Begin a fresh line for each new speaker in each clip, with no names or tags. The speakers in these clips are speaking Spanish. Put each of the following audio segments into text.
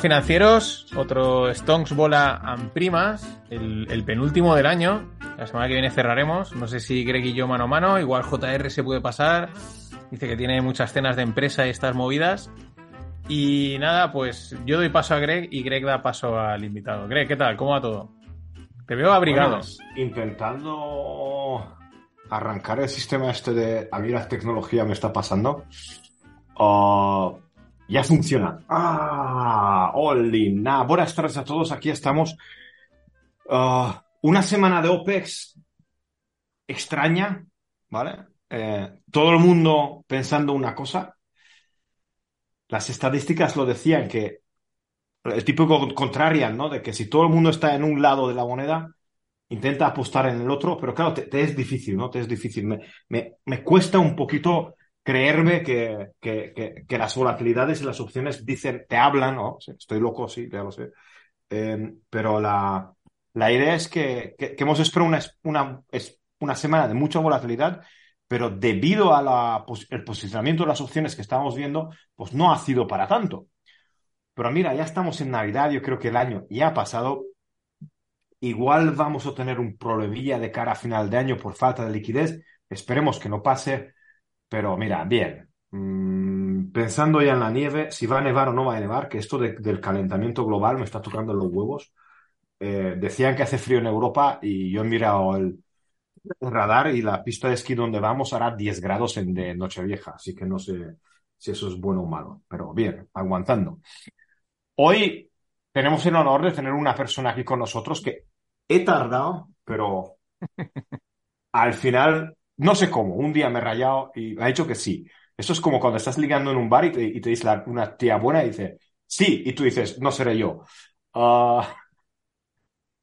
Financieros, otro Stonks Bola and Primas, el, penúltimo del año. La semana que viene cerraremos. No sé si Greg y yo mano a mano, igual JR se puede pasar. Dice que tiene muchas cenas de empresa y estas movidas. Y nada, pues yo doy paso a Greg y Greg da paso al invitado. Greg, ¿qué tal? ¿Cómo va todo? Te veo abrigado.
Bueno, intentando arrancar el sistema este de a mí la tecnología me está pasando. Uh, ya funciona. ¡Ah! ¡Oli! Buenas tardes a todos. Aquí estamos. Uh, una semana de OPEX extraña, ¿vale? Eh, todo el mundo pensando una cosa. Las estadísticas lo decían que el típico contrarian, ¿no? De que si todo el mundo está en un lado de la moneda, intenta apostar en el otro, pero claro, te, te es difícil, ¿no? Te es difícil. Me, me, me cuesta un poquito creerme que, que, que, las volatilidades y las opciones dicen, te hablan, ¿no? Estoy loco, sí, ya lo sé. Eh, pero la, la idea es que, hemos esperado una, una, una semana de mucha volatilidad, pero debido al el posicionamiento de las opciones que estábamos viendo, pues no ha sido para tanto. Pero mira, ya estamos en Navidad, yo creo que el año ya ha pasado. Igual vamos a tener un problemilla de cara a final de año por falta de liquidez. Esperemos que no pase. Pero mira, bien. Mm, pensando ya en la nieve, si va a nevar o no va a nevar, que esto de, del calentamiento global me está tocando los huevos. Eh, decían que hace frío en Europa y yo he mirado el, el, radar y la pista de esquí donde vamos hará 10 grados en, de Nochevieja, así que no sé si eso es bueno o malo, pero bien, aguantando. Hoy tenemos el honor de tener una persona aquí con nosotros que he tardado, pero al final, no sé cómo, un día me he rayado y ha dicho que sí. Eso es como cuando estás ligando en un bar y te, y te dice la, una tía buena y dice, sí, y tú dices, no seré yo. Uh,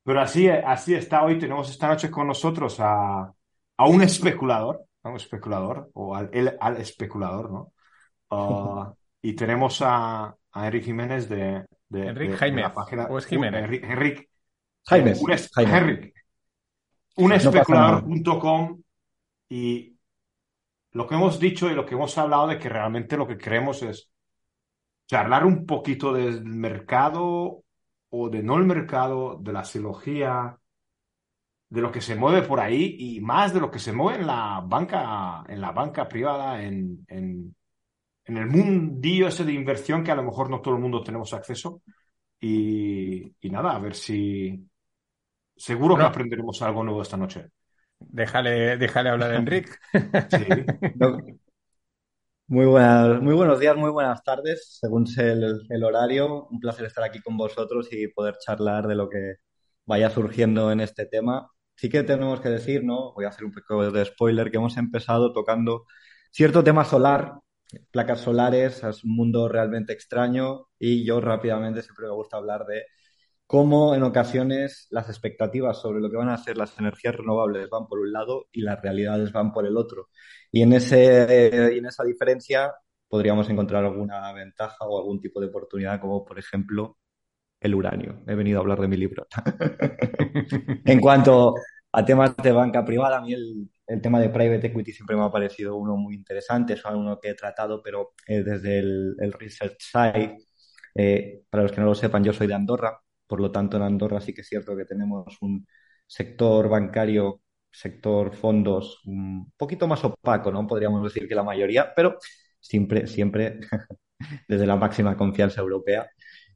pero así, así está hoy, tenemos esta noche con nosotros a, a un especulador, a un especulador, o al, el, al especulador, ¿no? Uh, y tenemos a, a Jiménez de, de,
Enric
de,
Jaime,
de la página.
¿o es Jiménez?
Enric, Enric
Jaime.
Un, es,
Jaime.
Enric, un especulador.com y lo que hemos dicho y lo que hemos hablado de que realmente lo que queremos es charlar un poquito del mercado o de no el mercado, de la psicología, de lo que se mueve por ahí y más de lo que se mueve en la banca, en la banca privada, en, en, en el mundillo ese de inversión que a lo mejor no todo el mundo tenemos acceso. Y, y nada, a ver si seguro
Bueno.
que aprenderemos algo nuevo esta noche.
Déjale, déjale hablar a Enric.
Sí.
No. Muy, buenas, muy buenos días, muy buenas tardes, según sea el, el horario. Un placer estar aquí con vosotros y poder charlar de lo que vaya surgiendo en este tema. Sí que tenemos que decir, ¿no? Voy a hacer un poco de spoiler, que hemos empezado tocando cierto tema solar, placas solares, es un mundo realmente extraño y yo rápidamente siempre me gusta hablar de cómo en ocasiones las expectativas sobre lo que van a hacer las energías renovables van por un lado y las realidades van por el otro. Y en, ese, y en esa diferencia podríamos encontrar alguna ventaja o algún tipo de oportunidad, como por ejemplo el uranio. He venido a hablar de mi libro. en cuanto a temas de banca privada, a mí el, el, tema de private equity siempre me ha parecido uno muy interesante, es uno que he tratado, pero eh, desde el, el, research side. Eh, para los que no lo sepan, yo soy de Andorra, por lo tanto en Andorra sí que es cierto que tenemos un sector bancario, sector fondos un poquito más opaco, ¿no? Podríamos decir que la mayoría, pero siempre, siempre desde la máxima confianza europea.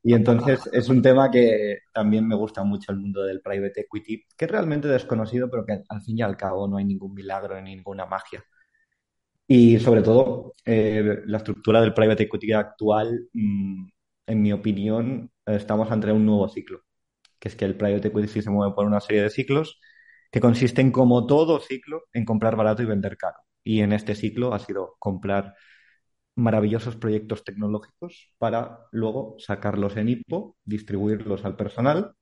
Y entonces es un tema que también me gusta mucho el mundo del private equity, que es realmente desconocido, pero que al fin y al cabo no hay ningún milagro ni ninguna magia. Y sobre todo, eh, la estructura del private equity actual, mmm, en mi opinión, estamos ante un nuevo ciclo, que es que el private equity se mueve por una serie de ciclos que consisten, como todo ciclo, en comprar barato y vender caro. Y en este ciclo ha sido comprar maravillosos proyectos tecnológicos para luego sacarlos en IPO, distribuirlos al personal.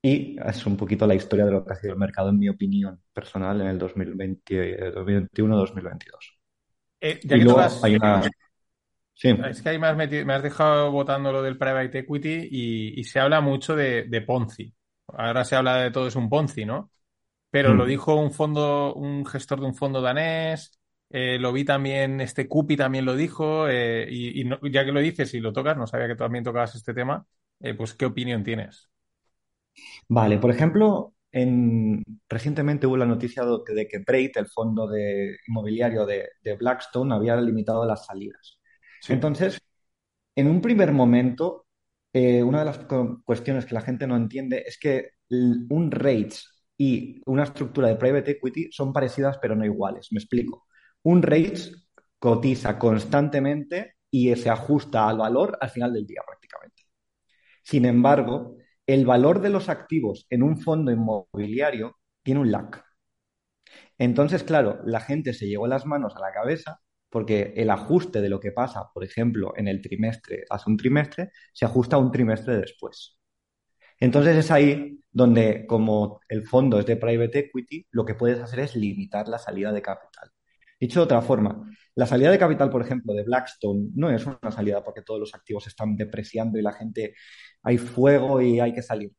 Y es un poquito la historia de lo que ha sido el mercado, en mi opinión personal, en el 2021-2022.
Eh, ya que
luego
tocas...
hay una... Sí.
Es que ahí me has, metido, me has dejado votando lo del private equity y, y se habla mucho de, de, Ponzi. Ahora se habla de todo es un Ponzi, ¿no? Pero mm. lo dijo un fondo, un gestor de un fondo danés, Eh, lo vi también, este Cupi también lo dijo, eh, y, ya que lo dices y lo tocas, no sabía que también tocabas este tema, eh, pues ¿qué opinión tienes?
Vale, por ejemplo, en, recientemente hubo la noticia de que Braid, el fondo de, inmobiliario de, Blackstone, había limitado las salidas. Entonces, en un primer momento, una de las cuestiones que la gente no entiende es que un REITs y una estructura de private equity son parecidas pero no iguales. Me explico. Un REITs cotiza constantemente y se ajusta al valor al final del día prácticamente. Sin embargo, el valor de los activos en un fondo inmobiliario tiene un lag. Entonces, claro, la gente se llevó las manos a la cabeza porque el ajuste de lo que pasa, por ejemplo, en el trimestre hace un trimestre, se ajusta un trimestre después. Entonces es ahí donde, como el fondo es de private equity, lo que puedes hacer es limitar la salida de capital. Dicho de otra forma, la salida de capital, por ejemplo, de Blackstone no es una salida porque todos los activos están depreciando y la gente hay fuego y hay que salir.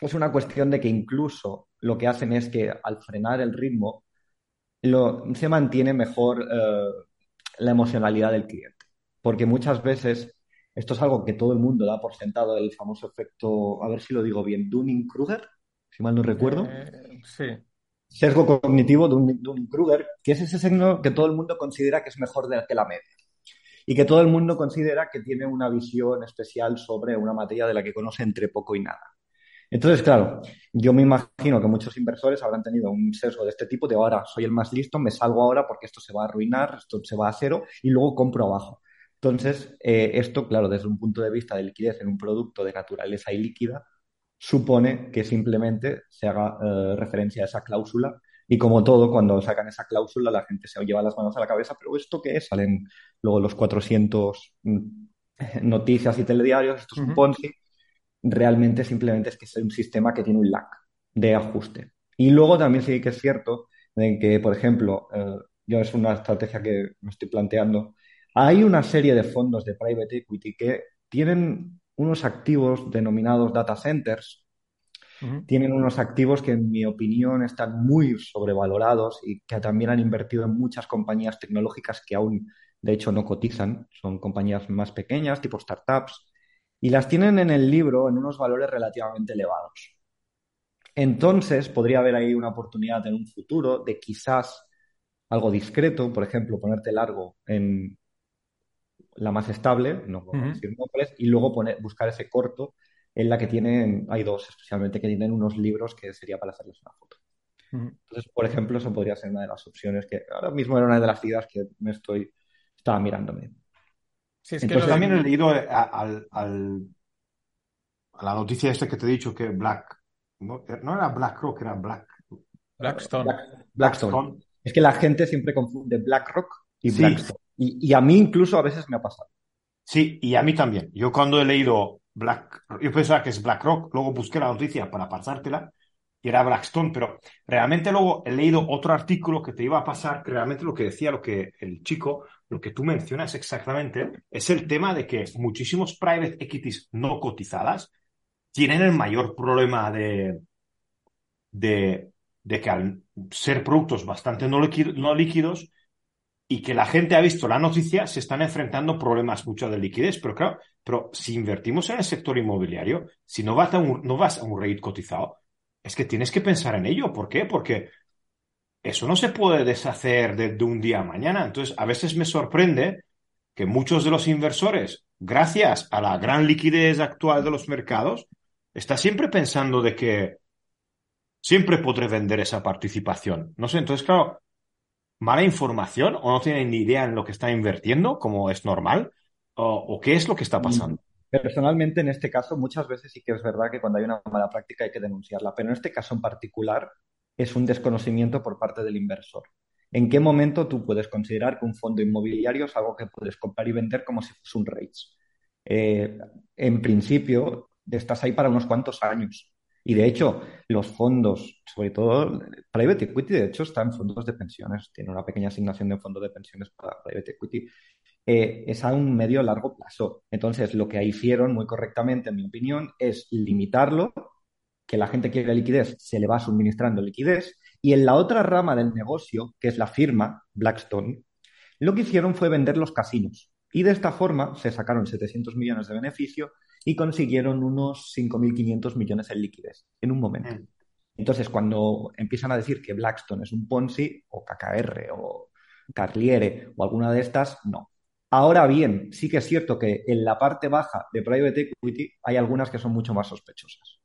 Es una cuestión de que incluso lo que hacen es que al frenar el ritmo se mantiene mejor eh, la emocionalidad del cliente. Porque muchas veces esto es algo que todo el mundo da por sentado, el famoso efecto, a ver si lo digo bien, Dunning-Kruger, si mal no recuerdo.
Eh, sí.
Sesgo cognitivo Dunning-Kruger, que es ese signo que todo el mundo considera que es mejor que la media. Y que todo el mundo considera que tiene una visión especial sobre una materia de la que conoce entre poco y nada. Entonces, claro, yo me imagino que muchos inversores habrán tenido un sesgo de este tipo de ahora soy el más listo, me salgo ahora porque esto se va a arruinar, esto se va a cero y luego compro abajo. Entonces, eh, esto, claro, desde un punto de vista de liquidez en un producto de naturaleza ilíquida, supone que simplemente se haga eh, referencia a esa cláusula y como todo, cuando sacan esa cláusula, la gente se lleva las manos a la cabeza, pero ¿esto qué es? Salen luego los 400 mm, noticias y telediarios, esto es un Ponzi. Realmente simplemente es que es un sistema que tiene un lag de ajuste. Y luego también sí que es cierto de que, por ejemplo, eh, yo es una estrategia que me estoy planteando, hay una serie de fondos de private equity que tienen unos activos denominados data centers, tienen unos activos que en mi opinión están muy sobrevalorados y que también han invertido en muchas compañías tecnológicas que aún de hecho no cotizan, son compañías más pequeñas, tipo startups, y las tienen en el libro en unos valores relativamente elevados. Entonces, podría haber ahí una oportunidad en un futuro de quizás algo discreto, por ejemplo, ponerte largo en la más estable, no decir nombres, y luego poner, buscar ese corto en la que tienen, hay dos especialmente que tienen unos libros que sería para hacerles una foto. Entonces, por ejemplo, eso podría ser una de las opciones que ahora mismo era una de las ideas que me estoy, estaba mirándome.
Sí, es que también he leído eh, al, a la noticia esta que te he dicho que Black, no, era BlackRock, era Black.
Blackstone.
Blackstone. Es que la gente siempre confunde BlackRock y Blackstone. Y, a mí incluso a veces me ha pasado.
Sí, y a mí también. Yo cuando he leído Black, yo pensaba que es BlackRock, luego busqué la noticia para pasártela y era Blackstone, pero realmente luego he leído otro artículo que te iba a pasar, que realmente lo que decía, lo que el chico, lo que tú mencionas exactamente, es el tema de que muchísimos private equities no cotizadas tienen el mayor problema de, de, de que al ser productos bastante no, no líquidos, y que la gente ha visto la noticia, se están enfrentando problemas mucho de liquidez. Pero claro, pero si invertimos en el sector inmobiliario, si no vas a un, no vas a un rate cotizado, es que tienes que pensar en ello. ¿Por qué? Porque eso no se puede deshacer de, un día a mañana. Entonces, a veces me sorprende que muchos de los inversores, gracias a la gran liquidez actual de los mercados, está siempre pensando de que siempre podré vender esa participación. No sé, entonces, claro, mala información o no tienen ni idea en lo que están invirtiendo, como es normal, o, qué es lo que está mm, pasando.
Personalmente, en este caso, muchas veces sí que es verdad que cuando hay una mala práctica hay que denunciarla, pero en este caso en particular es un desconocimiento por parte del inversor. ¿En qué momento tú puedes considerar que un fondo inmobiliario es algo que puedes comprar y vender como si fuese un REITs? Eh, en principio, estás ahí para unos cuantos años. Y de hecho, los fondos, sobre todo Private Equity, de hecho, está en fondos de pensiones, tiene una pequeña asignación de fondos de pensiones para Private Equity. Eh, es a un medio largo plazo. Entonces, lo que hicieron muy correctamente, en mi opinión, es limitarlo, que la gente quiere liquidez, se le va suministrando liquidez, Y en la otra rama del negocio, que es la firma, Blackstone, lo que hicieron fue vender los casinos. Y de esta forma se sacaron 700 millones de beneficio y consiguieron unos 5.500 millones en liquidez en un momento.
Mm.
Entonces, cuando empiezan a decir que Blackstone es un Ponzi o KKR o Carliere o alguna de estas, no. Ahora bien, sí que es cierto que en la parte baja de Private Equity hay algunas que son mucho más sospechosas.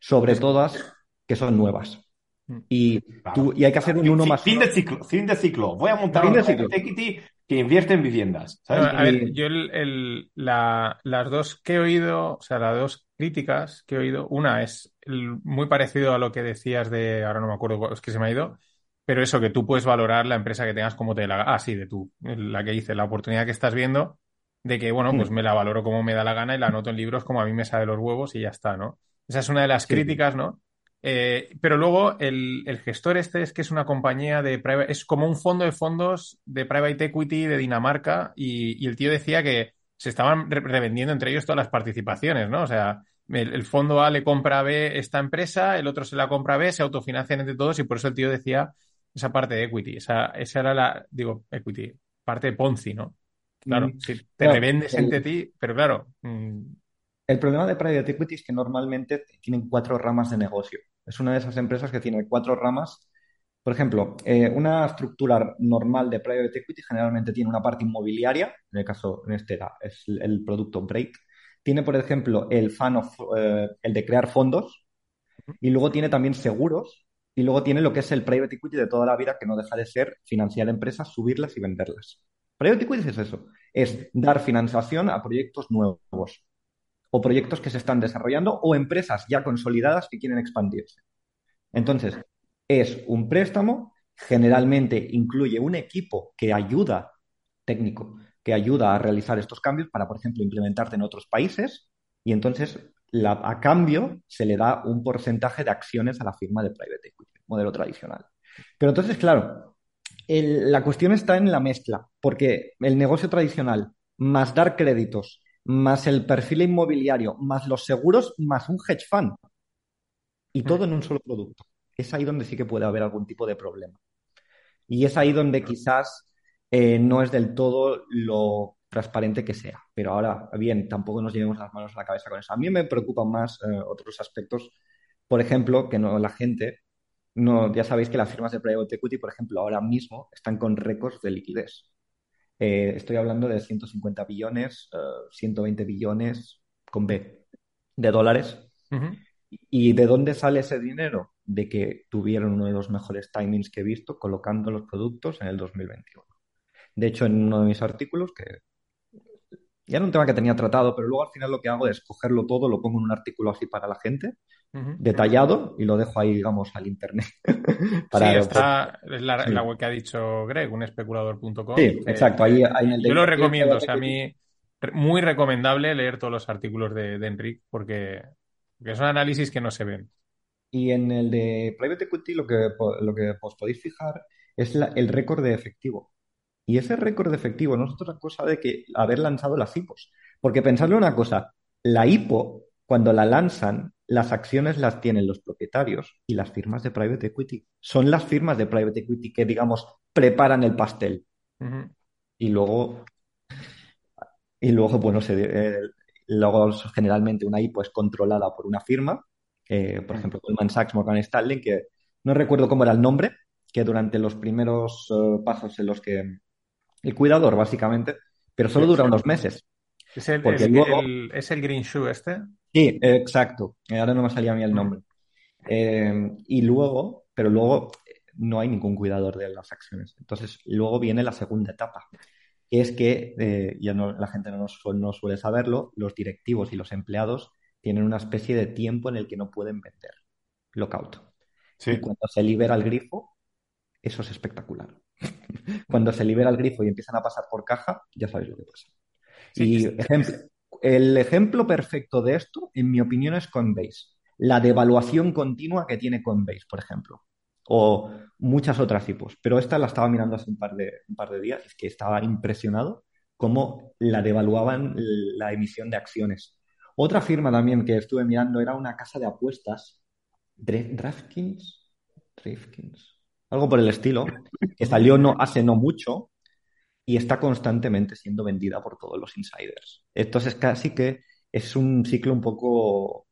Sobre todas que son nuevas.
Mm.
Y,
Claro.
tú- y hay que hacer un
Fin-
uno
fin-
más
fin
uno.
de ciclo, fin de ciclo. Voy a montar
Fin
un
de
private
ciclo.
equity que invierte en viviendas.
A ver, yo el, el- la- las dos que he oído, o sea, las dos críticas que he oído, una es el- muy parecido a lo que decías de, ahora no me acuerdo, cuál- es que se me ha ido, pero eso que tú puedes valorar la empresa que tengas como te la Ah, sí, de tú, la que hice, la oportunidad que estás viendo, de que, bueno, pues
Mm.
me la valoro como me da la gana y la anoto en libros como a mí me sale los huevos y ya está, ¿no? Esa es una de las
Sí.
críticas, ¿no? Eh, pero luego el, el gestor este es que es una compañía de private, es como un fondo de fondos de private equity de Dinamarca y, y el tío decía que se estaban re- revendiendo entre ellos todas las participaciones, ¿no? O sea, el, el fondo A le compra a B esta empresa, el otro se la compra a B, se autofinancian entre todos y por eso el tío decía esa parte de equity, esa, esa era la, digo, equity, parte de Ponzi, ¿no? Claro,
Mm.
si te
Claro,
revendes
el-
entre ti, pero claro, mm,
El problema de Private Equity es que normalmente tienen cuatro ramas de negocio. Es una de esas empresas que tiene cuatro ramas. Por ejemplo, eh, una estructura normal de Private Equity generalmente tiene una parte inmobiliaria, en el caso, en este es el, el producto Break. Tiene, por ejemplo, el fan of, eh, el de crear fondos, y luego tiene también seguros, y luego tiene lo que es el Private Equity de toda la vida, que no deja de ser financiar empresas, subirlas y venderlas. Private Equity es eso, es dar financiación a proyectos nuevos o proyectos que se están desarrollando o empresas ya consolidadas que quieren expandirse. Entonces, es un préstamo, generalmente incluye un equipo que ayuda, técnico, que ayuda a realizar estos cambios para, por ejemplo, implementarte en otros países y entonces a cambio se le da un porcentaje de acciones a la firma de private equity, modelo tradicional. Pero entonces, claro, la cuestión está en la mezcla, porque el negocio tradicional, más dar créditos, más el perfil inmobiliario, más los seguros, más un hedge fund, y todo en un solo producto. Es ahí donde sí que puede haber algún tipo de problema. Y es ahí donde quizás eh, no es del todo lo transparente que sea. Pero ahora, bien, tampoco nos llevemos las manos a la cabeza con eso. A mí me preocupan más eh, otros aspectos, por ejemplo, que no la gente no, ya sabéis que las firmas de private equity, por ejemplo, ahora mismo están con récords de liquidez. Eh, estoy hablando de 150 billones, eh, 120 billones con B de dólares. ¿Y de dónde sale ese dinero? De que tuvieron uno de los mejores timings que he visto colocando los productos en el 2021. De hecho, en uno de mis artículos, que ya era un tema que tenía tratado, pero luego al final lo que hago es cogerlo todo, lo pongo en un artículo así para la gente, detallado, y lo dejo ahí, digamos, al internet. Para,
Sí, está es la,
sí.
la web que ha dicho Greg, unespeculador.com.
Sí,
que-
exacto. Ahí, ahí en el
Yo lo recomiendo, o sea, a mí muy recomendable leer todos los artículos de, de Enric porque, porque son análisis que no se ven.
Y en el de Private Equity lo que, lo que os podéis fijar es la- el récord de efectivo. Y ese récord de efectivo no es otra cosa de que haber lanzado las IPOs. Porque pensadle una cosa, la IPO, cuando la lanzan, las acciones las tienen los propietarios y las firmas de Private Equity. Son las firmas de Private Equity que, digamos, preparan el pastel. Y luego, y luego bueno, se, eh, luego generalmente una IPO es controlada por una firma, eh, por ejemplo, Goldman Sachs, Morgan Stanley, que no recuerdo cómo era el nombre, que durante los primeros eh, pasos en los que el cuidador, básicamente, pero solo dura unos meses.
Es el,
Porque
el-
luego-
el- es el Green Shoe este.
Sí, exacto. Eh, Ahora no me salía a mí el nombre. Eh, y luego, pero luego no hay ningún cuidador de las acciones. Entonces, luego viene la segunda etapa, que es que, eh, ya no, la gente no, nos su- no suele saberlo, los directivos y los empleados tienen una especie de tiempo en el que no pueden vender. Lockout.
Sí.
Y cuando se libera el grifo, eso es espectacular. Cuando se libera el grifo y empiezan a pasar por caja, ya sabéis lo que pasa.
Sí,
y ejemplo, el ejemplo perfecto de esto, en mi opinión, es Coinbase. La devaluación continua que tiene Coinbase, por ejemplo. O muchas otras IPOs. Pero esta la estaba mirando hace un par de, un par de días. Es que estaba impresionado cómo la devaluaban la emisión de acciones. Otra firma también que estuve mirando era una casa de apuestas. Dra- DraftKings. DraftKings. Algo por el estilo, que salió no, hace no mucho y está constantemente siendo vendida por todos los insiders. Entonces casi que es un ciclo un poco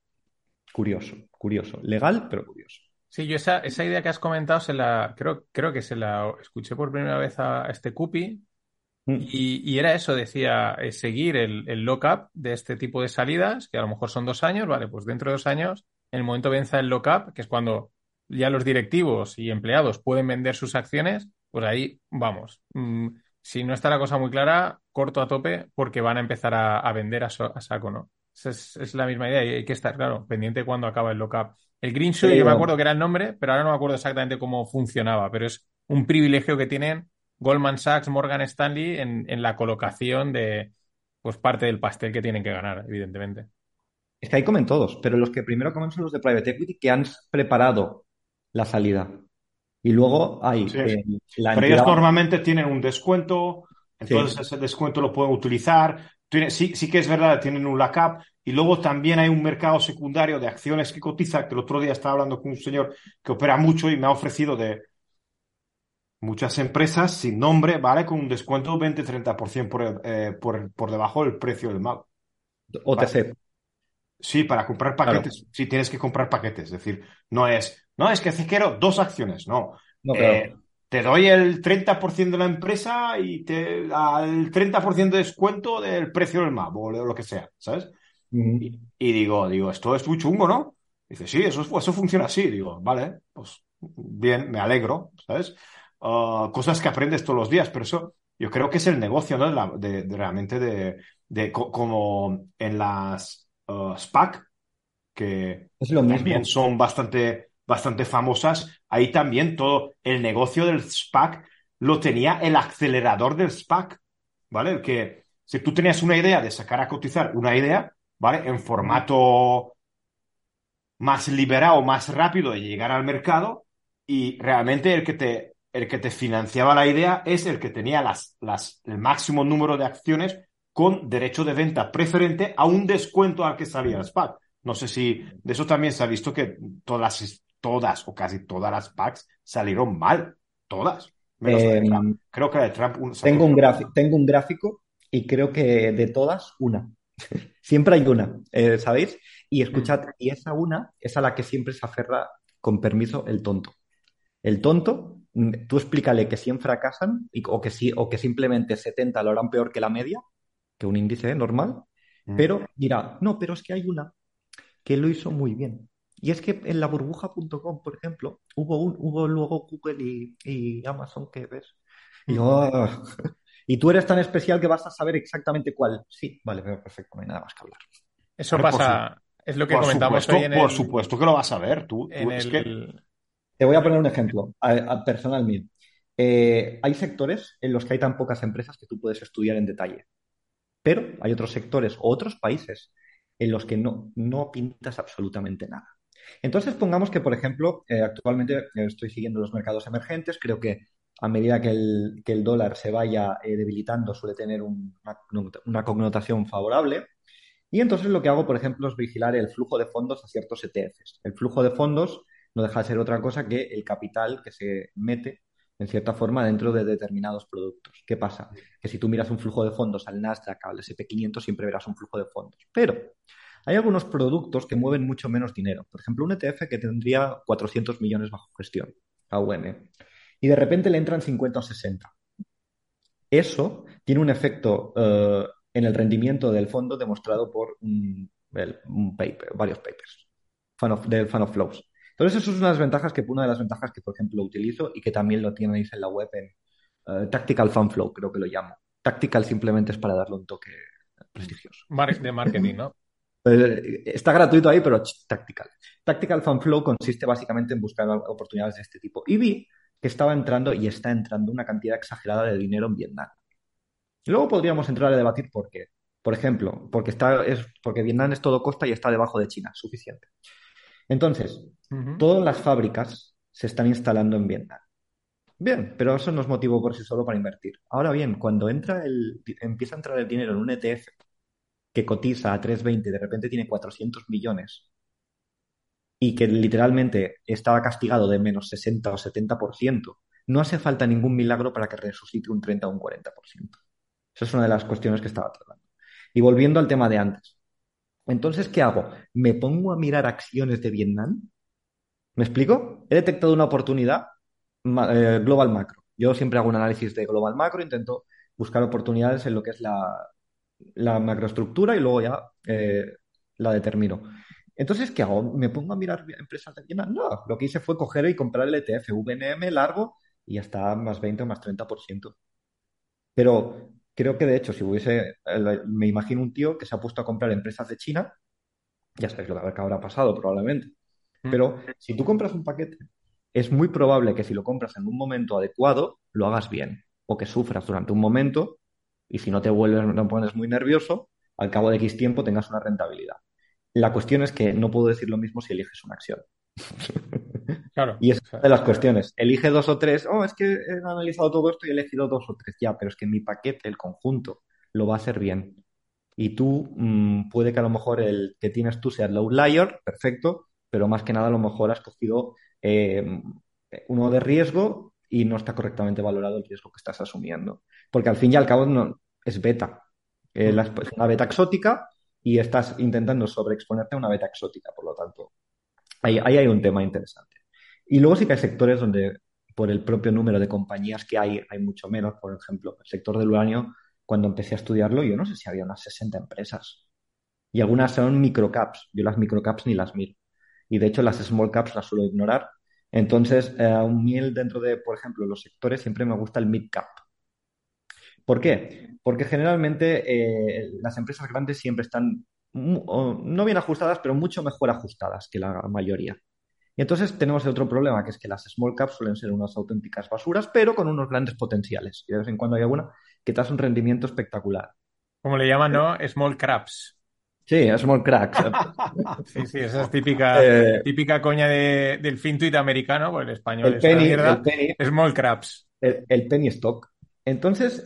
curioso, curioso, legal pero curioso.
Sí, yo esa, esa idea que has comentado se la creo, creo que se la escuché por primera vez a este Cupi
Mm.
y, y era eso, decía, eh, seguir el, el lock-up de este tipo de salidas, que a lo mejor son dos años, vale, pues dentro de dos años, en el momento venza el lock-up, que es cuando ya los directivos y empleados pueden vender sus acciones, pues ahí vamos. Mm, si no está la cosa muy clara, corto a tope porque van a empezar a, a vender a, so- a saco, ¿no? Esa Es, es la misma idea y hay que estar, claro, pendiente cuando acaba el lock-up. El Green Shoe,
Sí,
yo me acuerdo que era el nombre, pero ahora no me acuerdo exactamente cómo funcionaba, pero es un privilegio que tienen Goldman Sachs, Morgan Stanley en, en la colocación de pues parte del pastel que tienen que ganar, evidentemente.
Es que ahí comen todos, pero los que primero comen son los de private equity que han preparado la salida. Y luego hay
Sí.
eh, la
Pero ellos normalmente tienen un descuento, entonces ese descuento lo pueden utilizar. Tiene- sí, sí que es verdad, tienen un lockup y luego también hay un mercado secundario de acciones que cotiza, que el otro día estaba hablando con un señor que opera mucho y me ha ofrecido de muchas empresas sin nombre, ¿vale? Con un descuento 20-30% por, eh, por, por debajo del precio del mal.
OTC.
Sí, para comprar paquetes, sí tienes que comprar paquetes, es decir, no es, no, es que quiero dos acciones, no.
No,
Eh,
claro.
te doy el 30% de la empresa y te al 30% de descuento del precio del MAP o lo que sea, ¿sabes? Y, y digo, digo, esto es muy chungo, ¿no? Dice, sí, eso, es- eso funciona así. Digo, vale, pues bien, me alegro, ¿sabes? Ah, cosas que aprendes todos los días, pero eso yo creo que es el negocio, ¿no? De, la- de- de realmente de, de co- como en las ah, SPAC, que
Es lo mismo.
también son bastante, bastante famosas. Ahí también todo el negocio del SPAC lo tenía el acelerador del SPAC, ¿vale? El que si tú tenías una idea de sacar a cotizar una idea, ¿vale? En formato más liberado, más rápido de llegar al mercado y realmente el que te, el que te financiaba la idea es el que tenía las, las, el máximo número de acciones con derecho de venta preferente a un descuento al que salía el SPAC. No sé si de eso también se ha visto que todas, todas o casi todas las SPACs salieron mal. Todas. Menos la de Trump. Creo que la de Trump
Tengo un gráfico, tengo un gráfico y creo que de todas, una. Siempre hay una, eh, ¿sabéis? Y escuchad, y esa una es a la que siempre se aferra, con permiso, el tonto. El tonto, mm, tú explícale que 100 fracasan y- o, que, sí, o que simplemente 70 lo harán peor que la media, que un índice normal,
Mm.
pero dirá, no, pero es que hay una que lo hizo muy bien. Y es que en la burbuja.com, por ejemplo, hubo, un, hubo luego Google y, y Amazon que ves. Y tú eres tan especial que vas a saber exactamente cuál. Sí, vale, pero perfecto, no hay nada más que hablar.
Eso pasa, es lo que comentamos
supuesto,
hoy en
por
el,
supuesto que lo vas a ver. Tú, es
el-
que
Te voy a poner un ejemplo a- a personal mío. Eh, hay sectores en los que hay tan pocas empresas que tú puedes estudiar en detalle, pero hay otros sectores o otros países en los que no, no pintas absolutamente nada. Entonces, pongamos que, por ejemplo, eh, actualmente eh, estoy siguiendo los mercados emergentes, creo que a medida que el, dólar se vaya eh, debilitando suele tener un- una, una connotación favorable. Y entonces lo que hago, por ejemplo, es vigilar el flujo de fondos a ciertos ETFs. El flujo de fondos no deja de ser otra cosa que el capital que se mete, en cierta forma, dentro de determinados productos. ¿Qué pasa? Que si tú miras un flujo de fondos al Nasdaq, al SP500, siempre verás un flujo de fondos. Pero hay algunos productos que mueven mucho menos dinero. Por ejemplo, un ETF que tendría 400 millones bajo gestión, AUM, y de repente le entran 50 o 60. Eso tiene un efecto eh, en el rendimiento del fondo demostrado por un, paper, varios papers fan del Fan of Flows. Entonces, eso es una de las ventajas que, una de las ventajas que, por ejemplo, utilizo y que también lo tenéis en la web en eh, Tactical Fan Flow, creo que lo llamo. Tactical simplemente es para darle un toque prestigioso.
de marketing, ¿no?
Eh, Está gratuito ahí, pero Tactical. Tactical Fan Flow consiste básicamente en buscar oportunidades de este tipo. Y vi que estaba entrando y está entrando una cantidad exagerada de dinero en Vietnam. Y luego podríamos entrar a debatir por qué. Por ejemplo, porque, está, es, porque Vietnam es todo costa y está debajo de China, suficiente. Entonces, todas las fábricas se están instalando en Vietnam. Bien, pero eso no es motivo por sí solo para invertir. Ahora bien, cuando entra el, empieza a entrar el dinero en un ETF que cotiza a 320 y de repente tiene 400 millones, y que literalmente estaba castigado de menos 60 o 70%, no hace falta ningún milagro para que resucite un 30 o un 40%. Esa es una de las cuestiones que estaba tratando. Y volviendo al tema de antes. Entonces, ¿qué hago? ¿Me pongo a mirar acciones de Vietnam? ¿Me explico? He detectado una oportunidad eh, global macro. Yo siempre hago un análisis de global macro, intento buscar oportunidades en lo que es la, macroestructura y luego ya eh, la determino. Entonces, ¿qué hago? ¿Me pongo a mirar empresas de Vietnam? No, lo que hice fue coger y comprar el ETF VNM largo y ya está más 20 o más 30%. Pero creo que de hecho, si hubiese, me imagino un tío que se ha puesto a comprar empresas de China, ya sabéis lo que habrá pasado probablemente. Mm. Pero si tú compras un paquete, es muy probable que si lo compras en un momento adecuado, lo hagas bien. O que sufras durante un momento y si no te vuelves, no pones muy nervioso, al cabo de X tiempo tengas una rentabilidad. La cuestión es que no puedo decir lo mismo si eliges una acción.
Claro.
Y es una de las cuestiones. Elige dos o tres. Oh, es que he analizado todo esto y he elegido dos o tres. Ya, pero es que mi paquete, el conjunto, lo va a hacer bien. Y tú, mm, puede que a lo mejor el que tienes tú sea el outlier, perfecto, pero más que nada a lo mejor has cogido eh, uno de riesgo y no está correctamente valorado el riesgo que estás asumiendo. Porque al fin y al cabo no, es beta. Eh, es una beta exótica y estás intentando sobreexponerte a una beta exótica, por lo tanto. Ahí, hay un tema interesante. Y luego sí que hay sectores donde por el propio número de compañías que hay, hay mucho menos. Por ejemplo, el sector del uranio, cuando empecé a estudiarlo, yo no sé si había unas 60 empresas. Y algunas son microcaps. Yo las microcaps ni las miro. Y de hecho las small caps las suelo ignorar. Entonces, eh, a un miel dentro de, por ejemplo, los sectores siempre me gusta el mid cap. ¿Por qué? Porque generalmente eh, las empresas grandes siempre están no bien ajustadas, pero mucho mejor ajustadas que la mayoría. Y entonces tenemos el otro problema, que es que las small caps suelen ser unas auténticas basuras, pero con unos grandes potenciales. Y de vez en cuando hay alguna que te hace un rendimiento espectacular.
Como le llaman, ¿no? Small crabs.
Sí, small cracks.
sí, sí, esa es típica, eh, típica coña del fintuit americano, pues el español
el penny, el penny,
small crabs.
El, penny stock. Entonces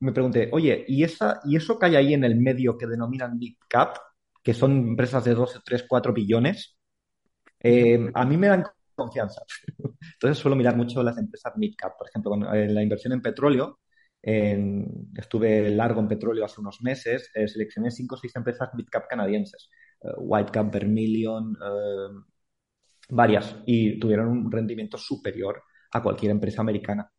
me pregunté, oye, ¿y, esa, ¿y eso que hay ahí en el medio que denominan big cap? que son empresas de 2, 3, 4 billones, eh, a mí me dan confianza. Entonces suelo mirar mucho las empresas mid-cap. Por ejemplo, en eh, la inversión en petróleo, estuve largo en petróleo hace unos meses, eh, seleccioné 5 o 6 empresas mid-cap canadienses, Whitecap, Vermilion, varias, y tuvieron un rendimiento superior a cualquier empresa americana.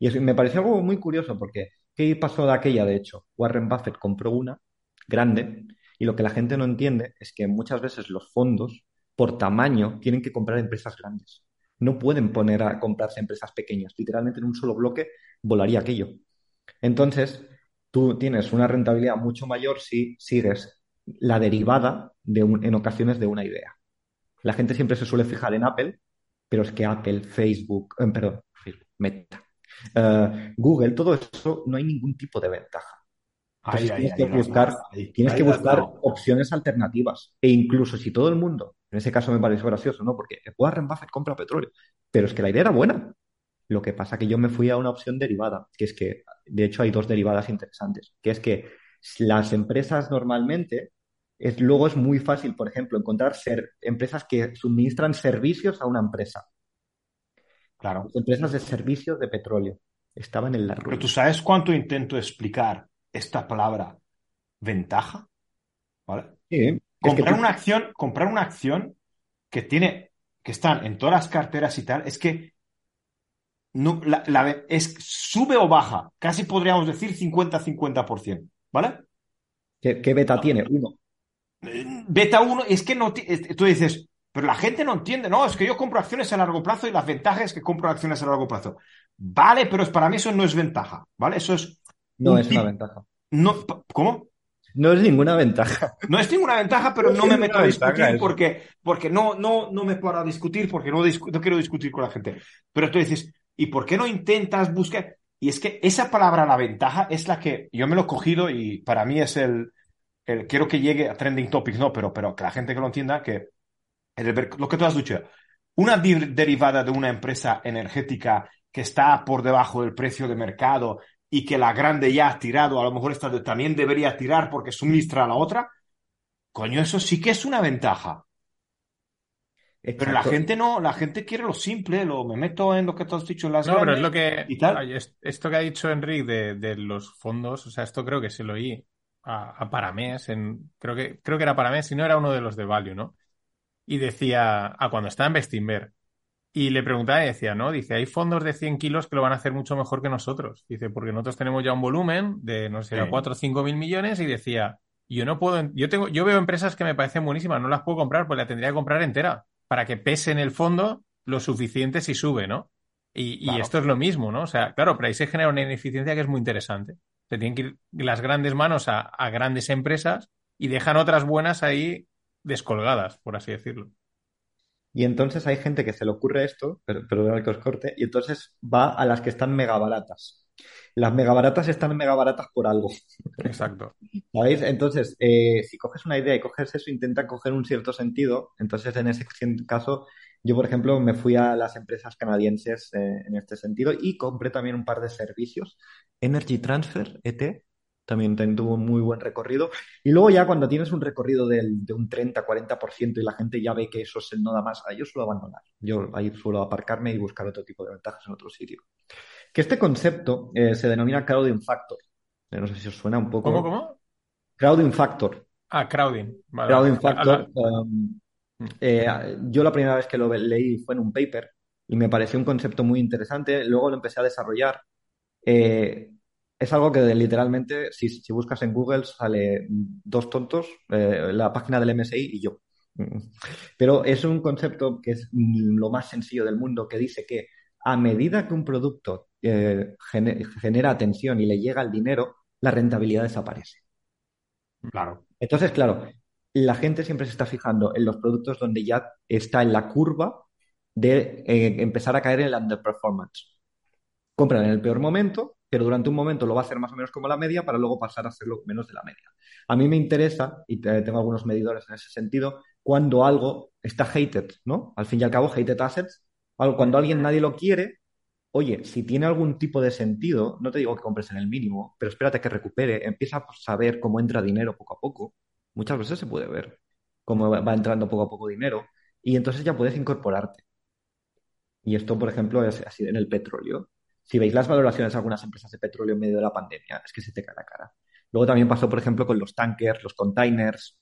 Y me pareció algo muy curioso porque, ¿qué pasó de aquella? De hecho, Warren Buffett compró una grande y lo que la gente no entiende es que muchas veces los fondos, por tamaño, tienen que comprar empresas grandes. No pueden poner a comprarse empresas pequeñas. Literalmente en un solo bloque volaría aquello. Entonces, tú tienes una rentabilidad mucho mayor si sigues la derivada de en ocasiones de una idea. La gente siempre se suele fijar en Apple, pero es que Apple, Facebook, eh, perdón, Meta, eh, Google, todo eso no hay ningún tipo de ventaja tienes que buscar, tienes que buscar opciones alternativas. E incluso si todo el mundo, en ese caso me parece gracioso, ¿no? Porque Warren Buffett compra petróleo. Pero es que la idea era buena. Lo que pasa que yo me fui a una opción derivada, que es que, de hecho, hay dos derivadas interesantes, que es que las empresas normalmente, es, luego es muy fácil, por ejemplo, encontrar ser, empresas que suministran servicios a una empresa. Claro. empresas de servicios de petróleo. Estaban en la ruina.
Pero tú sabes cuánto intento explicar esta palabra ventaja, ¿vale? comprar una acción, comprar una acción que tiene, que están en todas las carteras y tal, es que no, la, es, sube o baja, casi podríamos decir 50-50%, ¿vale?
¿Qué, beta tiene? Uno.
Beta 1, es que no, tú dices, pero la gente no entiende, no, es que yo compro acciones a largo plazo y la ventaja es que compro acciones a largo plazo. Vale, pero para mí eso no es ventaja, ¿vale? Eso es
no es una ventaja.
No, ¿Cómo?
No es ninguna ventaja.
No es ninguna ventaja, pero no, me meto a discutir porque, porque no, no, no me puedo a discutir, porque no, no quiero discutir con la gente. Pero tú dices, ¿y por qué no intentas buscar? Y es que esa palabra, la ventaja, es la que yo me lo he cogido y para mí es el, el quiero que llegue a trending topics, no, pero, pero que la gente que lo entienda, que lo que tú has dicho, una derivada de una empresa energética que está por debajo del precio de mercado y que la grande ya ha tirado, a lo mejor esta también debería tirar porque suministra a la otra, coño, eso sí que es una ventaja. Pero la gente no, la gente quiere lo simple, lo me meto en lo que tú has dicho en las
No, pero es
grandes
lo que.
y tal.
Esto que ha dicho Enrique de, de los fondos, o sea, esto creo que se lo oí a, a Paramés, en, creo que, creo que era Paramés, si no era uno de los de Value, ¿no? Y decía, a cuando estaba en Bestinver, y le preguntaba y decía, ¿no? Dice, hay fondos de 100 kilos que lo van a hacer mucho mejor que nosotros. Dice, porque nosotros tenemos ya un volumen de, no sé,
Sí.
4 o 5 mil millones, y decía, yo no puedo, yo tengo, yo veo empresas que me parecen buenísimas, no las puedo comprar, pues la tendría que comprar entera, para que pese en el fondo lo suficiente si sube, ¿no? Y, y esto es lo mismo, ¿no? O sea, claro, pero ahí se genera una ineficiencia que es muy interesante. Se tienen que ir las grandes manos a, a grandes empresas y dejan otras buenas ahí descolgadas, por así decirlo.
Y entonces hay gente que se le ocurre esto, pero, perdón que os corte, y entonces va a las que están mega baratas. Las mega baratas están mega baratas por algo.
Exacto.
¿Sabéis? Entonces, eh, si coges una idea y coges eso, intenta coger un cierto sentido. Entonces, en ese caso, yo, por ejemplo, me fui a las empresas canadienses eh, en este sentido y compré también un par de servicios. Energy Transfer, ET, también tuvo un muy buen recorrido. Y luego ya cuando tienes un recorrido del- de un 30-40% y la gente ya ve que eso se no da más, ahí yo suelo abandonar. Yo ahí suelo aparcarme y buscar otro tipo de ventajas en otro sitio. Que este concepto eh, se denomina crowding factor. Eh, No sé si os suena un poco.
¿Cómo, cómo?
Crowding factor.
Ah, crowding. Vale,
Crowding factor. Um, eh, yo la primera vez que lo leí fue en un paper y me pareció un concepto muy interesante. Luego lo empecé a desarrollar. Eh, es algo que literalmente, si, si buscas en Google, sale dos tontos, eh, la página del MSI y yo. Pero es un concepto que es lo más sencillo del mundo, que dice que a medida que un producto eh, gene- genera atención y le llega el dinero, la rentabilidad desaparece.
Claro.
Entonces, claro, la gente siempre se está fijando en los productos donde ya está en la curva de eh, empezar a caer en el underperformance. Compran en el peor momento, pero durante un momento lo va a hacer más o menos como la media para luego pasar a hacerlo menos de la media. A mí me interesa, y te- tengo algunos medidores en ese sentido, cuando algo está hated, ¿no? Al fin y al cabo, hated assets, cuando alguien nadie lo quiere, Oye, si tiene algún tipo de sentido, no te digo que compres en el mínimo, pero espérate que recupere, empieza a saber cómo entra dinero poco a poco. Muchas veces se puede ver cómo va entrando poco a poco dinero y entonces ya puedes incorporarte. Y esto, por ejemplo, es así en el petróleo. Si veis las valoraciones de algunas empresas de petróleo en medio de la pandemia, es que se te cae la cara. Luego también pasó, por ejemplo, con los tankers, los containers.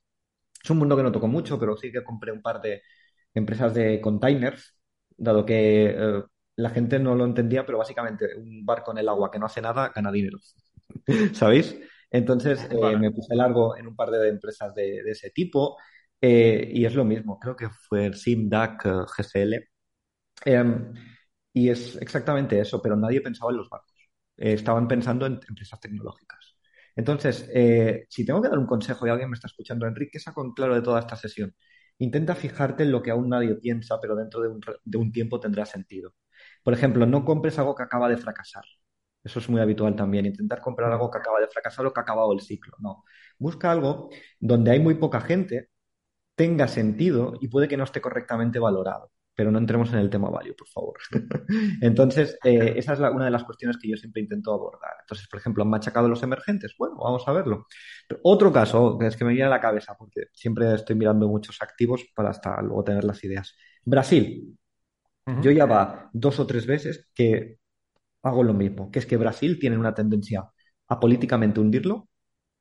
Es un mundo que no toco mucho, pero sí que compré un par de empresas de containers, dado que eh, la gente no lo entendía, pero básicamente un barco en el agua que no hace nada gana dinero. ¿Sabéis? Entonces eh, me puse largo en un par de empresas de, de ese tipo eh, y es lo mismo. Creo que fue SIMDAC eh, GCL. Y es exactamente eso, pero nadie pensaba en los barcos. Eh, estaban pensando en empresas tecnológicas. Entonces, eh, si tengo que dar un consejo y alguien me está escuchando, Enrique, ¿qué saco en claro de toda esta sesión? Intenta fijarte en lo que aún nadie piensa, pero dentro de un, de un tiempo tendrá sentido. Por ejemplo, no compres algo que acaba de fracasar. Eso es muy habitual también. Intentar comprar algo que acaba de fracasar o que ha acabado el ciclo. No. Busca algo donde hay muy poca gente, tenga sentido y puede que no esté correctamente valorado. Pero no entremos en el tema value, por favor. Entonces, eh, esa es la- una de las cuestiones que yo siempre intento abordar. Entonces, por ejemplo, ¿han machacado los emergentes? Bueno, vamos a verlo. Pero otro caso, que es que me viene a la cabeza, porque siempre estoy mirando muchos activos para hasta luego tener las ideas. Brasil. Yo ya va dos o tres veces que hago lo mismo, que es que Brasil tiene una tendencia a políticamente hundirlo,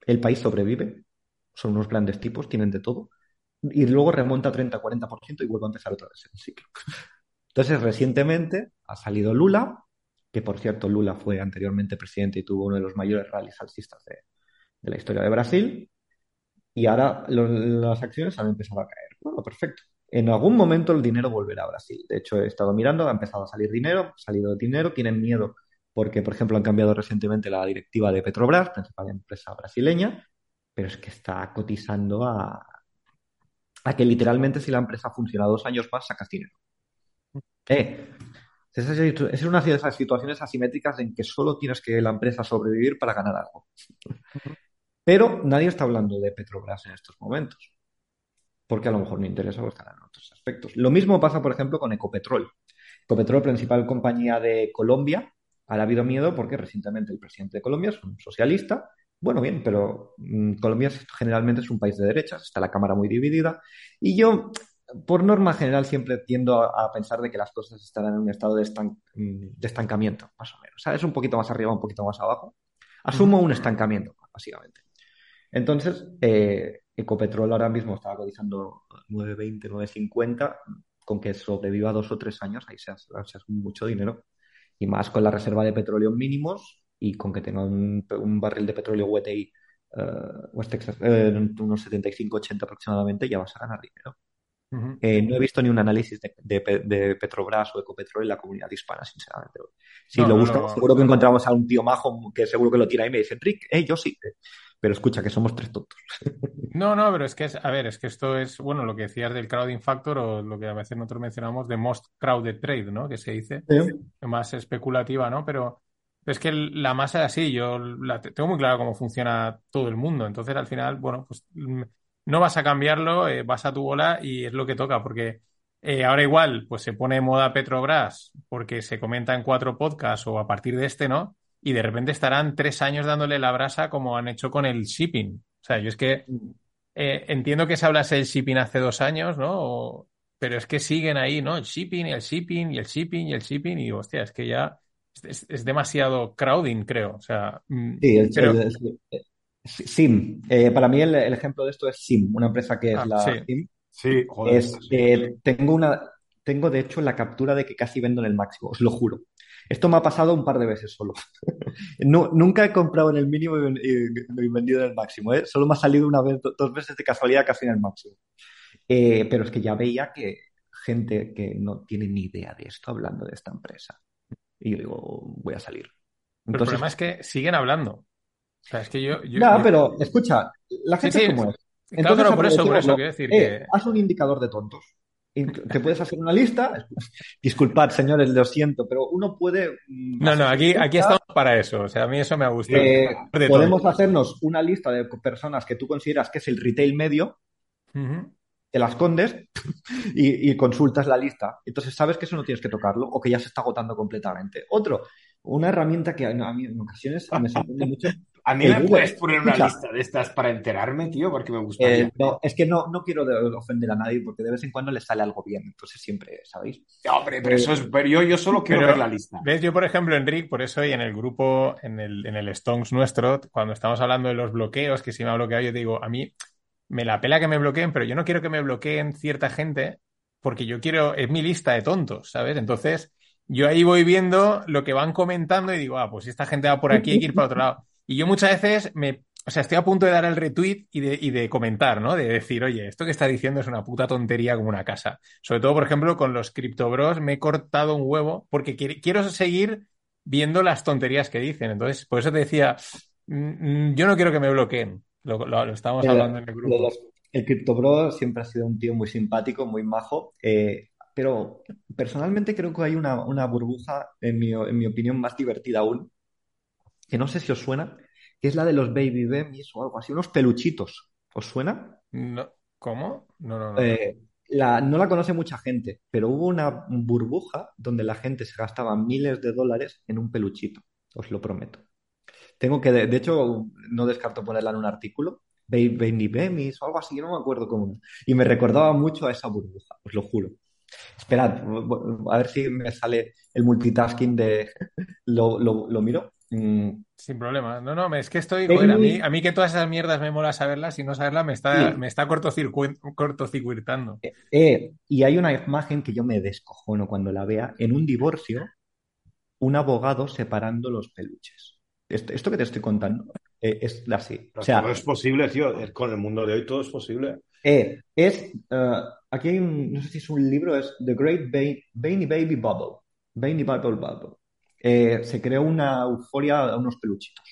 el país sobrevive, son unos grandes tipos, tienen de todo, y luego remonta 30-40% y vuelve a empezar otra vez el ciclo. Entonces, recientemente ha salido Lula, que por cierto Lula fue anteriormente presidente y tuvo uno de los mayores rallies alcistas de, de la historia de Brasil, y ahora lo- las acciones han empezado a caer. Bueno, perfecto. En algún momento el dinero volverá a Brasil. De hecho, he estado mirando, ha empezado a salir dinero, ha salido dinero, tienen miedo porque, por ejemplo, han cambiado recientemente la directiva de Petrobras, principal empresa brasileña, pero es que está cotizando a, a que literalmente si la empresa funciona dos años más, sacas dinero. Eh, esa es una de esas situaciones asimétricas en que solo tienes que la empresa sobrevivir para ganar algo. Pero nadie está hablando de Petrobras en estos momentos, porque a lo mejor no interesa o estará en otros aspectos. Lo mismo pasa, por ejemplo, con Ecopetrol. Ecopetrol, principal compañía de Colombia, ha habido miedo porque recientemente el presidente de Colombia es un socialista. Bueno, bien, pero mm, Colombia generalmente es un país de derechas, está la Cámara muy dividida. Y yo por norma general siempre tiendo a, pensar de que las cosas estarán en un estado de, estancamiento, más o menos. ¿Sabes? Un poquito más arriba, un poquito más abajo. Asumo un estancamiento, básicamente. Entonces, eh, Ecopetrol ahora mismo está cotizando 9.20, 9.50, con que sobreviva dos o tres años, ahí se hace, mucho dinero. Y más con la reserva de petróleo mínimos y con que tenga un, barril de petróleo WTI uh, West Texas, eh, unos 75-80 aproximadamente, ya vas a ganar dinero. Eh, no he visto ni un análisis de, Petrobras o Ecopetrol en la comunidad hispana, sinceramente. Si lo buscamos, seguro que encontramos a un tío majo que seguro que lo tira y me dice, Rick, eh, yo sí. Pero escucha, que somos tres tontos.
No, no, pero es que es, a ver, es que esto es, bueno, lo que decías del crowding factor o lo que a veces nosotros mencionamos de most crowded trade, ¿no? Que se dice, más especulativa, ¿no? Pero es que la masa es así, yo la, tengo muy claro cómo funciona todo el mundo. Entonces, al final, bueno, pues no vas a cambiarlo, eh, vas a tu bola y es lo que toca, porque eh, ahora igual, pues se pone moda Petrobras porque se comenta en cuatro podcasts o a partir de este, ¿no? Y de repente estarán tres años dándole la brasa como han hecho con el shipping. O sea, yo es que eh, entiendo que se hablase del shipping hace dos años, ¿no? pero es que siguen ahí, ¿no? El shipping el shipping y el shipping y el shipping y digo, hostia, es que ya es, demasiado crowding, creo. O sea,
mm, sí, el, SIM. Eh, para mí el, ejemplo de esto es SIM, una empresa que es ah, la SIM.
Sí,
joder. tengo una, tengo de hecho la captura de que casi vendo en el máximo, os lo juro. Esto me ha pasado un par de veces solo. no, nunca he comprado en el mínimo y, vendido en el máximo. ¿eh? Solo me ha salido una vez, dos veces de casualidad casi en el máximo. Eh, pero es que ya veía que gente que no tiene ni idea de esto hablando de esta empresa. Y yo digo, voy a salir.
el problema es que siguen hablando. O sea, es que yo.
no, pero escucha, la gente es como es.
Entonces, claro, por eso, por eso quiero decir
eh, Haz un indicador de tontos. Te puedes hacer una lista. Disculpad, señores, lo siento, pero uno puede.
Mm, no, no, aquí, aquí estamos para eso. O sea, a mí eso me ha gustado.
Eh, podemos hacernos una lista de personas que tú consideras que es el retail medio. Te las escondes y, y, consultas la lista. Entonces sabes que eso no tienes que tocarlo o que ya se está agotando completamente. Otro, una herramienta que a mí en ocasiones me sorprende mucho
a mí me puedes poner una lista de estas para enterarme, tío, porque me gusta.
Eh, no, es que no, no quiero ofender a nadie porque de vez en cuando le sale algo bien, entonces siempre, ¿sabéis?
hombre, pero eso es. Pero yo, yo solo quiero ver la lista.
¿Ves? Yo, por ejemplo, Enrique, por eso y en el grupo, en el, en el Stones nuestro, cuando estamos hablando de los bloqueos, que si me ha bloqueado, yo digo, a mí me la pela que me bloqueen, pero yo no quiero que me bloqueen cierta gente porque yo quiero, es mi lista de tontos, ¿sabes? Entonces, yo ahí voy viendo lo que van comentando y digo, ah, pues si esta gente va por aquí, hay que ir para otro lado. Y yo muchas veces me, o sea, estoy a punto de dar el retweet y de, y de comentar, ¿no? De decir, oye, esto que está diciendo es una puta tontería como una casa. Sobre todo, por ejemplo, con los criptobros me he cortado un huevo porque quiero seguir viendo las tonterías que dicen. Entonces, por eso te decía, mm, mm, yo no quiero que me bloqueen. Lo, lo, estábamos hablando en el grupo.
El criptobro siempre ha sido un tío muy simpático, muy majo. Eh, pero personalmente creo que hay una, una burbuja, en mi, en mi opinión, más divertida aún, que no sé si os suena, que es la de los Baby Bemis o algo así, unos peluchitos. ¿Os suena?
No. ¿Cómo? No, no, no.
Eh, la, no la conoce mucha gente, pero hubo una burbuja donde la gente se gastaba miles de dólares en un peluchito, os lo prometo. Tengo que, de, hecho, no descarto ponerla en un artículo, Baby Bemis o algo así, no me acuerdo cómo. Y me recordaba mucho a esa burbuja, os lo juro. Esperad, a ver si me sale el multitasking de... lo, lo miro.
Mm. Sin problema. No, no, es que estoy. a, mí, a mí que todas esas mierdas me mola saberlas y no saberlas me está, me está cortocircuitando.
Eh, eh, y hay una imagen que yo me descojono cuando la vea. En un divorcio, un abogado separando los peluches. Esto, que te estoy contando eh, es así. O sea,
todo es posible, tío. Con el mundo de hoy todo es posible.
es. aquí hay un. No sé si es un libro, es The Great Baby Baby Bubble. Baby Bubble Bubble. Eh, se creó una euforia a unos peluchitos.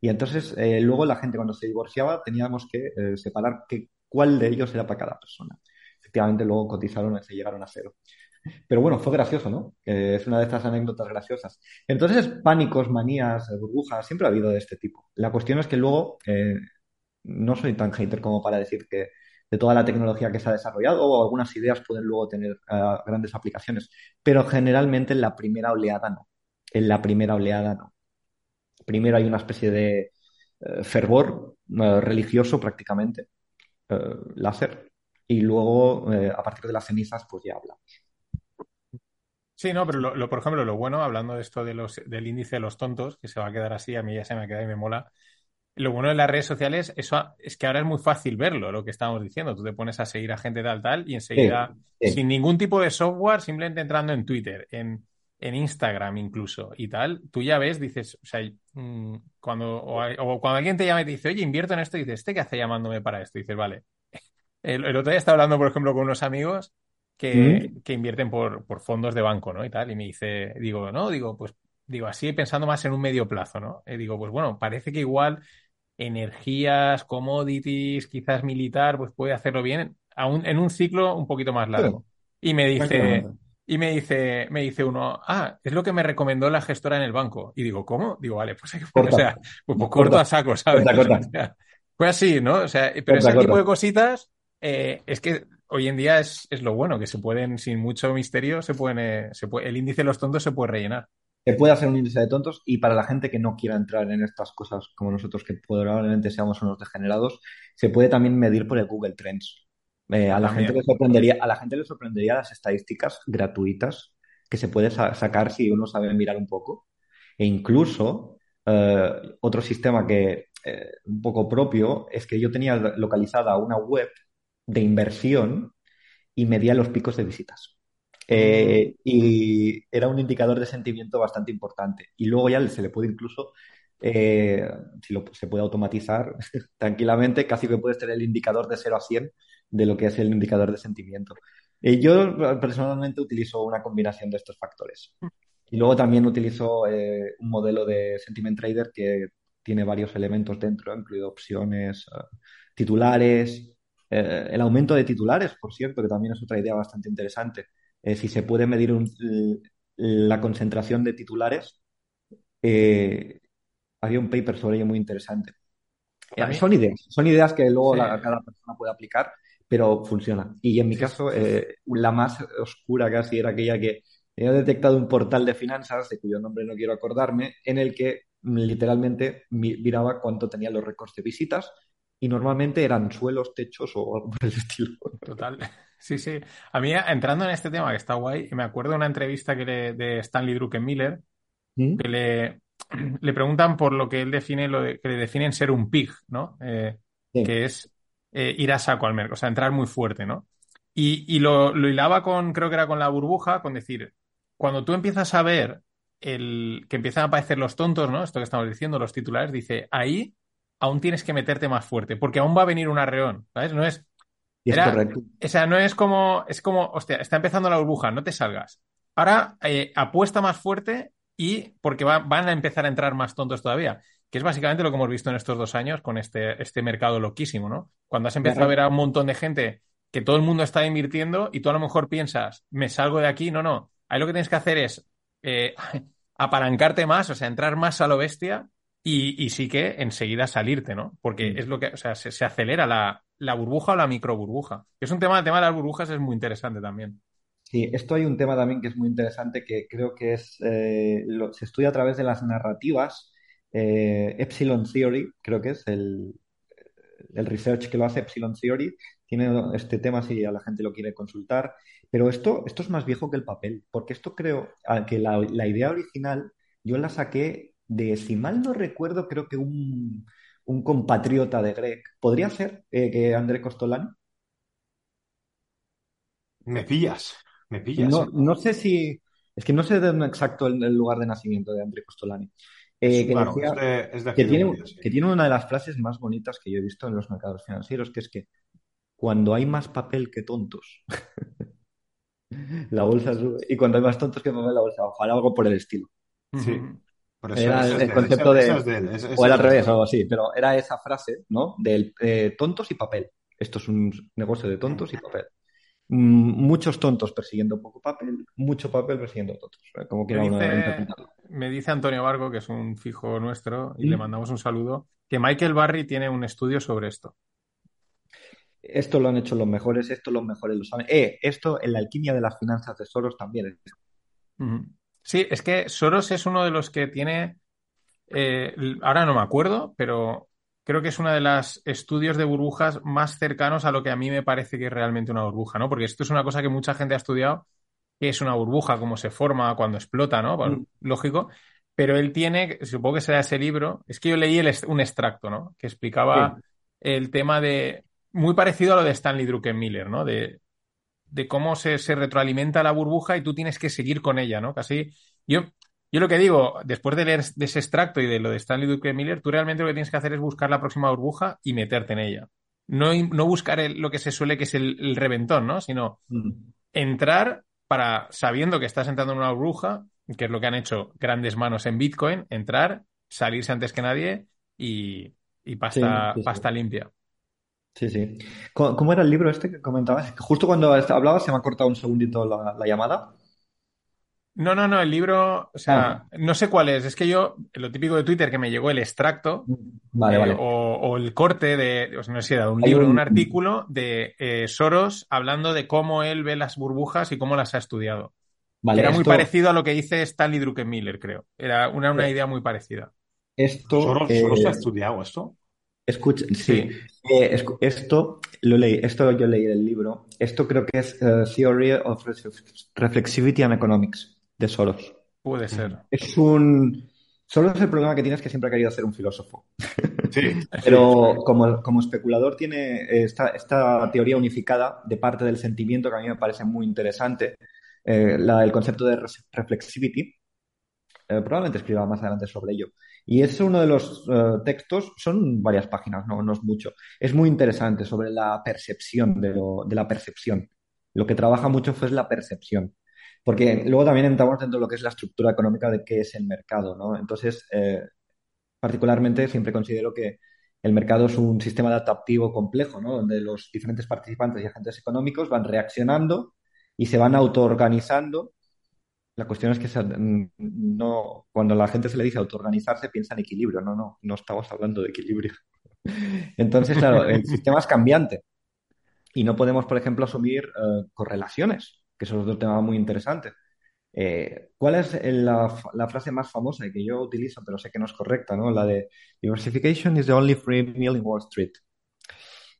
Y entonces eh, luego la gente cuando se divorciaba teníamos que eh, separar que, cuál de ellos era para cada persona. Efectivamente luego cotizaron y se llegaron a cero. Pero bueno, fue gracioso, ¿no? es una de estas anécdotas graciosas. Entonces, pánicos, manías, burbujas, siempre ha habido de este tipo. La cuestión es que luego no soy tan hater como para decir que de toda la tecnología que se ha desarrollado o algunas ideas pueden luego tener grandes aplicaciones, pero generalmente en la primera oleada no en la primera oleada no. Primero hay una especie de eh, fervor eh, religioso prácticamente, eh, láser, y luego eh, a partir de las cenizas pues ya hablamos.
Sí, no, pero lo, por ejemplo, lo bueno, hablando de esto de los, del índice de los tontos, que se va a quedar así, a mí ya se me ha quedado y me mola. Lo bueno de las redes sociales eso, es que ahora es muy fácil verlo, lo que estábamos diciendo. Tú te pones a seguir a gente tal, tal, y enseguida, sin ningún tipo de software, simplemente entrando en Twitter, en, en Instagram incluso y tal, tú ya ves, dices, o sea, mm, cuando, o, cuando alguien te llama y te dice, oye, invierto en esto, y dices, ¿este qué hace llamándome para esto? Y dices, vale. El, otro día estaba hablando, por ejemplo, con unos amigos que, que invierten por, por, fondos de banco, ¿no? Y tal, y me dice, digo, no, digo, pues, digo, así pensando más en un medio plazo, ¿no? Y digo, pues bueno, parece que igual energías, commodities, quizás militar, pues puede hacerlo bien aún en un ciclo un poquito más largo. Y me dice, y me dice, me dice uno, ah, es lo que me recomendó la gestora en el banco. Y digo, ¿cómo? Digo, vale, pues, hay que, o sea, pues, pues corto a saco, ¿sabes? fue así, ¿no? O sea, pero ese tipo de cositas eh, es que hoy en día es, es, lo bueno, que se pueden, sin mucho misterio, se pueden, eh, se puede, el índice de los tontos se puede rellenar.
Se puede hacer un índice de tontos y para la gente que no quiera entrar en estas cosas como nosotros, que probablemente seamos unos degenerados, se puede también medir por el Google Trends. Eh, a, la gente le sorprendería, a la gente le sorprendería las estadísticas gratuitas que se puede sacar si uno sabe mirar un poco. E incluso eh, otro sistema que eh, un poco propio es que yo tenía localizada una web de inversión y medía los picos de visitas. y era un indicador de sentimiento bastante importante. Y luego ya se le puede incluso si lo, se puede automatizar tranquilamente, casi que puedes tener el indicador de 0 a 100 de lo que es el indicador de sentimiento. Y yo personalmente utilizo una combinación de estos factores. Y luego también utilizo eh, un modelo de Sentiment Trader que tiene varios elementos dentro, incluido opciones, eh, titulares, eh, el aumento de titulares, por cierto, que también es otra idea bastante interesante. si se puede medir la concentración de titulares, había un paper sobre ello muy interesante. Son ideas, son ideas que luego cada persona puede aplicar pero funciona. Y en mi caso, eh, la más oscura casi era aquella que he detectado un portal de finanzas, de cuyo nombre no quiero acordarme, en el que literalmente miraba cuánto tenían los récords de visitas y normalmente eran suelos, techos o algo por el estilo.
Total. Sí, sí. A mí, entrando en este tema que está guay, me acuerdo de una entrevista que le, de Stanley Druckenmiller, ¿Mm? que le, le preguntan por lo que él define, lo que le definen ser un pig, ¿no? Eh, que es eh, ir a saco al mercado, o sea, entrar muy fuerte, ¿no? Y, lo, hilaba con, creo que era con la burbuja, con decir, cuando tú empiezas a ver el que empiezan a aparecer los tontos, ¿no? Esto que estamos diciendo, los titulares, dice, ahí aún tienes que meterte más fuerte, porque aún va a venir un arreón, ¿sabes? No es... O sea, no es como, es como, hostia, está empezando la burbuja, no te salgas. Ahora eh, apuesta más fuerte y porque van a empezar a entrar más tontos todavía que es básicamente lo que hemos visto en estos dos años con este, este mercado loquísimo, ¿no? Cuando has empezado a ver a un montón de gente que todo el mundo está invirtiendo y tú a lo mejor piensas, me salgo de aquí, no, no. Ahí lo que tienes que hacer es eh, apalancarte más, o sea, entrar más a lo bestia y, sí que enseguida salirte, ¿no? Porque mm. es lo que, o sea, se, acelera la, la, burbuja o la micro burbuja. Es un tema, el tema de las burbujas es muy interesante también.
Sí, esto hay un tema también que es muy interesante que creo que es, eh, se estudia a través de las narrativas eh, Epsilon Theory, creo que es el, el research que lo hace Epsilon Theory, tiene este tema si a la gente lo quiere consultar, pero esto, esto es más viejo que el papel, porque esto creo que la, idea original yo la saqué de, si mal no recuerdo, creo que un, un compatriota de Greg, ¿podría ser eh, que André Costolani?
Me pillas, me pillas.
No, no sé si, es que no sé de exacto el, el lugar de nacimiento de André Costolani. Eh, que, tiene, una de las frases más bonitas que yo he visto en los mercados financieros, que es que cuando hay más papel que tontos, la bolsa sube, y cuando hay más tontos que papel, la bolsa baja, algo por el estilo.
Sí.
Era el, concepto de... o era al revés, o algo así, pero era esa frase, ¿no? Del eh, tontos y papel. Esto es un negocio de tontos y papel. Mm, muchos tontos persiguiendo poco papel, mucho papel persiguiendo tontos. ¿eh? Como
me, dice, me dice Antonio Vargo, que es un fijo nuestro, y le mandamos un saludo, que Michael Barry tiene un estudio sobre esto.
Esto lo han hecho los mejores, esto los mejores lo saben. Eh, esto en la alquimia de las finanzas de Soros también es.
Sí, es que Soros es uno de los que tiene, eh, ahora no me acuerdo, pero creo que es uno de los estudios de burbujas más cercanos a lo que a mí me parece que es realmente una burbuja, ¿no? Porque esto es una cosa que mucha gente ha estudiado, que es una burbuja, cómo se forma cuando explota, ¿no? Bueno,
Mm.
lógico. Pero él tiene, supongo que será ese libro, es que yo leí el un extracto, ¿no? Que explicaba
Sí.
el tema de, muy parecido a lo de Stanley Druckenmiller, ¿no? De, de cómo se, se retroalimenta la burbuja y tú tienes que seguir con ella, ¿no? Casi, yo, yo lo que digo, después de leer de ese extracto y de lo de Stanley Druckenmiller, tú realmente lo que tienes que hacer es buscar la próxima burbuja y meterte en ella. No, no buscar el- lo que se suele que es el, el reventón, ¿no? Sino entrar para, sabiendo que estás entrando en una burbuja, que es lo que han hecho grandes manos en Bitcoin, entrar, salirse antes que nadie y, y pasta,
Sí, sí, sí.
pasta limpia.
Sí, sí. ¿Cómo cómo era el libro este que comentabas? Justo cuando hablabas se me ha cortado un segundito la, la llamada.
No, no, no, el libro, o sea,
Ah.
no sé cuál es. Es que yo, lo típico de Twitter, que me llegó el extracto
Vale,
eh,
vale.
o, o el corte de, o sea, no sé si era un
Hay
libro,
un-
un artículo de eh, Soros hablando de cómo él ve las burbujas y cómo las ha estudiado.
Vale,
Era muy parecido a lo que dice Stanley Druckenmiller, creo. Era una, una
Eh,
idea muy parecida.
esto,
¿Solo,
eh,
se ha estudiado esto?
Escucha, sí,
Sí.
Eh, escu- esto lo leí, esto yo leí el libro. Esto creo que es eh, Theory of Reflex- Reflexivity and Economics de Soros.
Puede ser.
Es un Soros el problema que tiene es que siempre ha querido ser un filósofo.
Sí.
Pero como, como especulador tiene esta, esta teoría unificada de parte del sentimiento que a mí me parece muy interesante, eh, la, el concepto de reflexivity. Eh, probablemente escriba más adelante sobre ello. Y es uno de los eh, textos, son varias páginas, no, no es mucho. Es muy interesante sobre la percepción de, lo- de la percepción. Lo que trabaja mucho fue la percepción. Porque luego también entramos dentro de lo que es la estructura económica de qué es el mercado, ¿no? Entonces, eh, particularmente siempre considero que el mercado es un sistema adaptativo complejo, ¿no? Donde los diferentes participantes y agentes económicos van reaccionando y se van autoorganizando. La cuestión es que se- mm, no, cuando la gente se le dice autoorganizarse, piensa en equilibrio. No, no, no estamos hablando de equilibrio. Entonces, claro, el sistema es cambiante y no podemos, por ejemplo, asumir eh, correlaciones, que eso es otro tema muy interesante. Eh, ¿cuál es la, frase más famosa y que yo utilizo, pero sé que no es correcta, ¿no? La de diversification is the only free meal in Wall Street.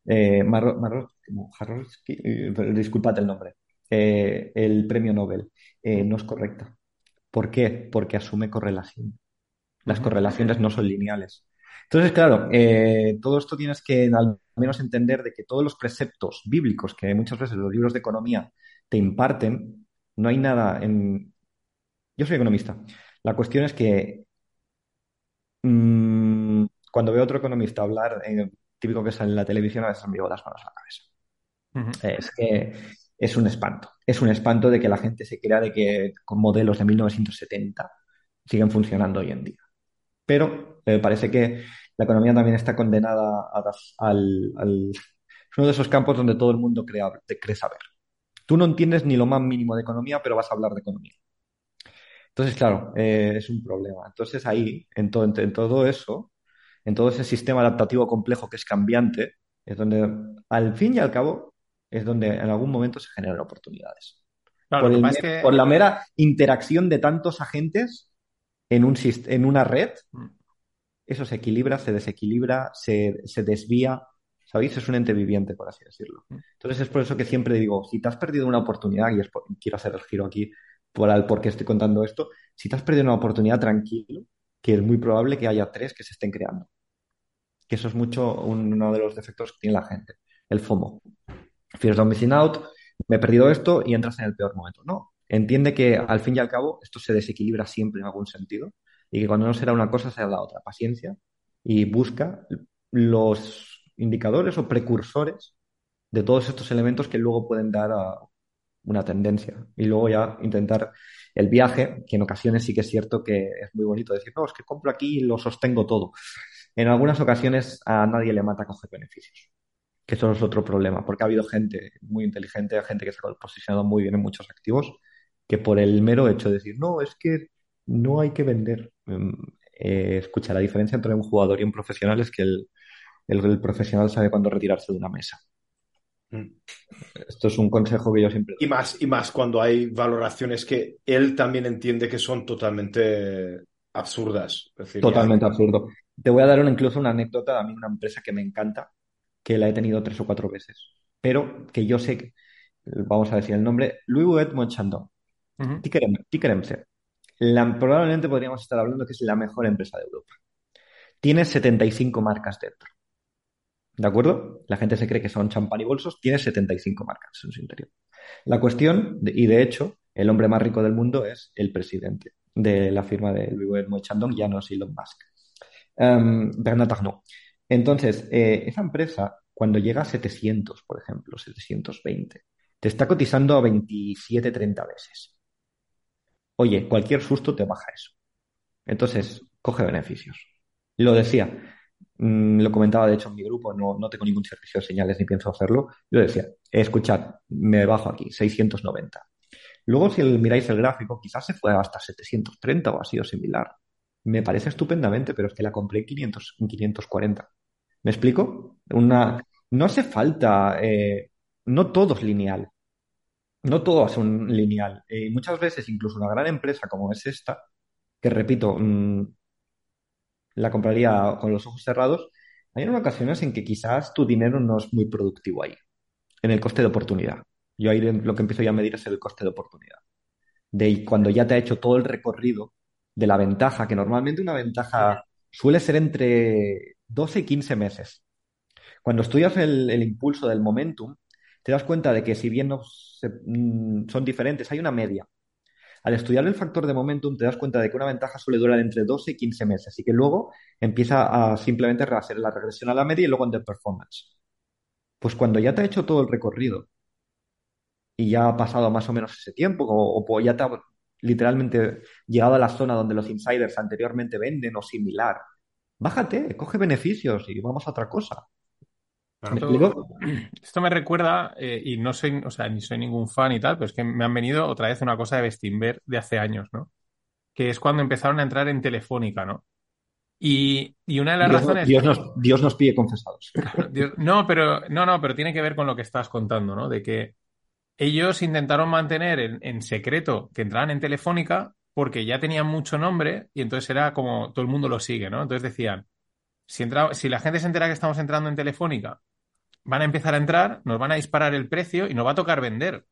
Eh, Marro- Jarrowski, eh, disculpad el nombre. Eh, el premio Nobel. Eh, no es correcta. ¿Por qué? Porque asume correlación. Las correlaciones no son lineales. Entonces, claro, eh, todo esto tienes que al menos entender de que todos los preceptos bíblicos que muchas veces los libros de economía te imparten, no hay nada en... Yo soy economista. La cuestión es que mm, cuando veo a otro economista hablar, eh, típico que sale en la televisión, a veces me llevo las manos a la cabeza. Es que es un espanto. Es un espanto de que la gente se crea de que con modelos de 1970 siguen funcionando hoy en día. Pero eh, parece que la economía también está condenada a al, al- Es uno de esos campos donde todo el mundo cree, cree saber. Tú no entiendes ni lo más mínimo de economía, pero vas a hablar de economía. Entonces, claro, eh, es un problema. Entonces ahí, en, to- en todo eso, en todo ese sistema adaptativo complejo que es cambiante, es donde, al fin y al cabo, es donde en algún momento se generan oportunidades.
Claro,
Por, el
es que
la mera interacción de tantos agentes en, un, en una red,
Mm.
eso se equilibra, se desequilibra, se, se desvía. ¿Sabéis? Es un ente viviente, por así decirlo.
Mm.
Entonces es por eso que siempre digo, si te has perdido una oportunidad, y es por- quiero hacer el giro aquí por el por qué estoy contando esto, si te has perdido una oportunidad, tranquilo, que es muy probable que haya tres que se estén creando. Que eso es mucho un- uno de los defectos que tiene la gente, el FOMO. Fear of missing out, me he perdido esto y entras en el peor momento. No, entiende que al fin y al cabo esto se desequilibra siempre en algún sentido y que cuando no será una cosa será la otra. Paciencia y busca los indicadores o precursores de todos estos elementos que luego pueden dar a una tendencia. Y luego ya intentar el viaje, que en ocasiones sí que es cierto que es muy bonito decir, no, es que compro aquí y lo sostengo todo. En algunas ocasiones a nadie le mata coger beneficios. Que eso es otro problema, porque ha habido gente muy inteligente, gente que se ha posicionado muy bien en muchos activos, que por el mero hecho de decir, no, es que no hay que vender. Mm, eh, escucha, la diferencia entre un jugador y un profesional es que el, el- el profesional sabe cuándo retirarse de una mesa.
Mm.
Esto es un consejo que yo siempre.
Y más, y más cuando hay valoraciones que él también entiende que son totalmente absurdas. Es decir,
Totalmente absurdo. Te voy a dar una- incluso una anécdota, a mí una empresa que me encanta, que la he tenido tres o cuatro veces, pero que yo sé, que- vamos a decir el nombre, Louis Vuitton Chandon,
Ujú.
ticker, em- ticker MC. La- probablemente podríamos estar hablando que es la mejor empresa de Europa. Tiene 75 marcas dentro. ¿De acuerdo? La gente se cree que son champán y bolsos, tiene 75 marcas en su interior. La cuestión, y de hecho, el hombre más rico del mundo es el presidente de la firma de Louis Vuitton Chandon, ya no es Elon Musk. Em, Bernard Arnault. Entonces, eh, esa empresa, cuando llega a 700, por ejemplo, 720, te está cotizando a 27, 30 veces. Oye, cualquier susto te baja eso. Entonces, coge beneficios. Lo decía, mm, lo comentaba de hecho en mi grupo, no, tengo ningún servicio de señales ni pienso hacerlo. Yo decía, escuchad, me bajo aquí, 690. Luego, si el- miráis el gráfico, quizás se fue hasta 730 o así o similar. Me parece estupendamente, pero es que la compré en 500, en 540. ¿Me explico? Una, no hace falta, eh, no todo es lineal. No todo es un lineal. Eh, muchas veces, incluso una gran empresa como es esta, que repito, mm, la compraría con los ojos cerrados, hay ocasiones en que quizás tu dinero no es muy productivo ahí, en el coste de oportunidad. Yo ahí lo que empiezo ya a medir es el coste de oportunidad. De cuando ya te ha hecho todo el recorrido de la ventaja, que normalmente una ventaja suele ser entre 12 y 15 meses. Cuando estudias el, impulso del momentum, te das cuenta de que si bien mm, son diferentes, hay una media. Al estudiar el factor de momentum, te das cuenta de que una ventaja suele durar entre 12 y 15 meses y que luego empieza a simplemente hacer la regresión a la media y luego en performance. Pues cuando ya te ha hecho todo el recorrido y ya ha pasado más o menos ese tiempo, o, o ya te ha literalmente llegado a la zona donde los insiders anteriormente venden o similar, bájate, coge beneficios y vamos a otra cosa. ¿Me
Esto, me recuerda, eh, y no soy, o sea, ni soy ningún fan y tal, pero es que me han venido otra vez una cosa de Bestinver de hace años, ¿no? Que es cuando empezaron a entrar en Telefónica, ¿no? Y, y una de las
Dios,
razones.
Dios nos, Dios nos pide confesados.
Dios- no, pero no, no, pero tiene que ver con lo que estás contando, ¿no? De que ellos intentaron mantener en, en secreto que entraban en Telefónica porque ya tenían mucho nombre y entonces era como todo el mundo lo sigue, ¿no? Entonces decían, si, entra, si la gente se entera que estamos entrando en Telefónica, van a empezar a entrar, nos van a disparar el precio y nos va a tocar vender.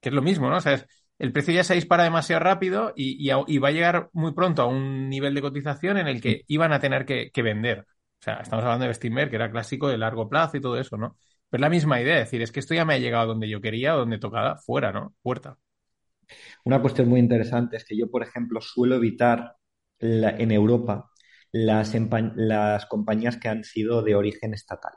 Que es lo mismo, ¿no? O sea, es- el precio ya se dispara demasiado rápido y, y a- y va a llegar muy pronto a un nivel de cotización en el que iban a tener que, que vender. O sea, estamos hablando de Bestinver, que era clásico de largo plazo y todo eso, ¿no? Pero es la misma idea, es decir, es que esto ya me ha llegado donde yo quería donde tocaba, fuera, ¿no? Puerta.
Una cuestión muy interesante es que yo, por ejemplo, suelo evitar la- en Europa las, compañías que han sido de origen estatal.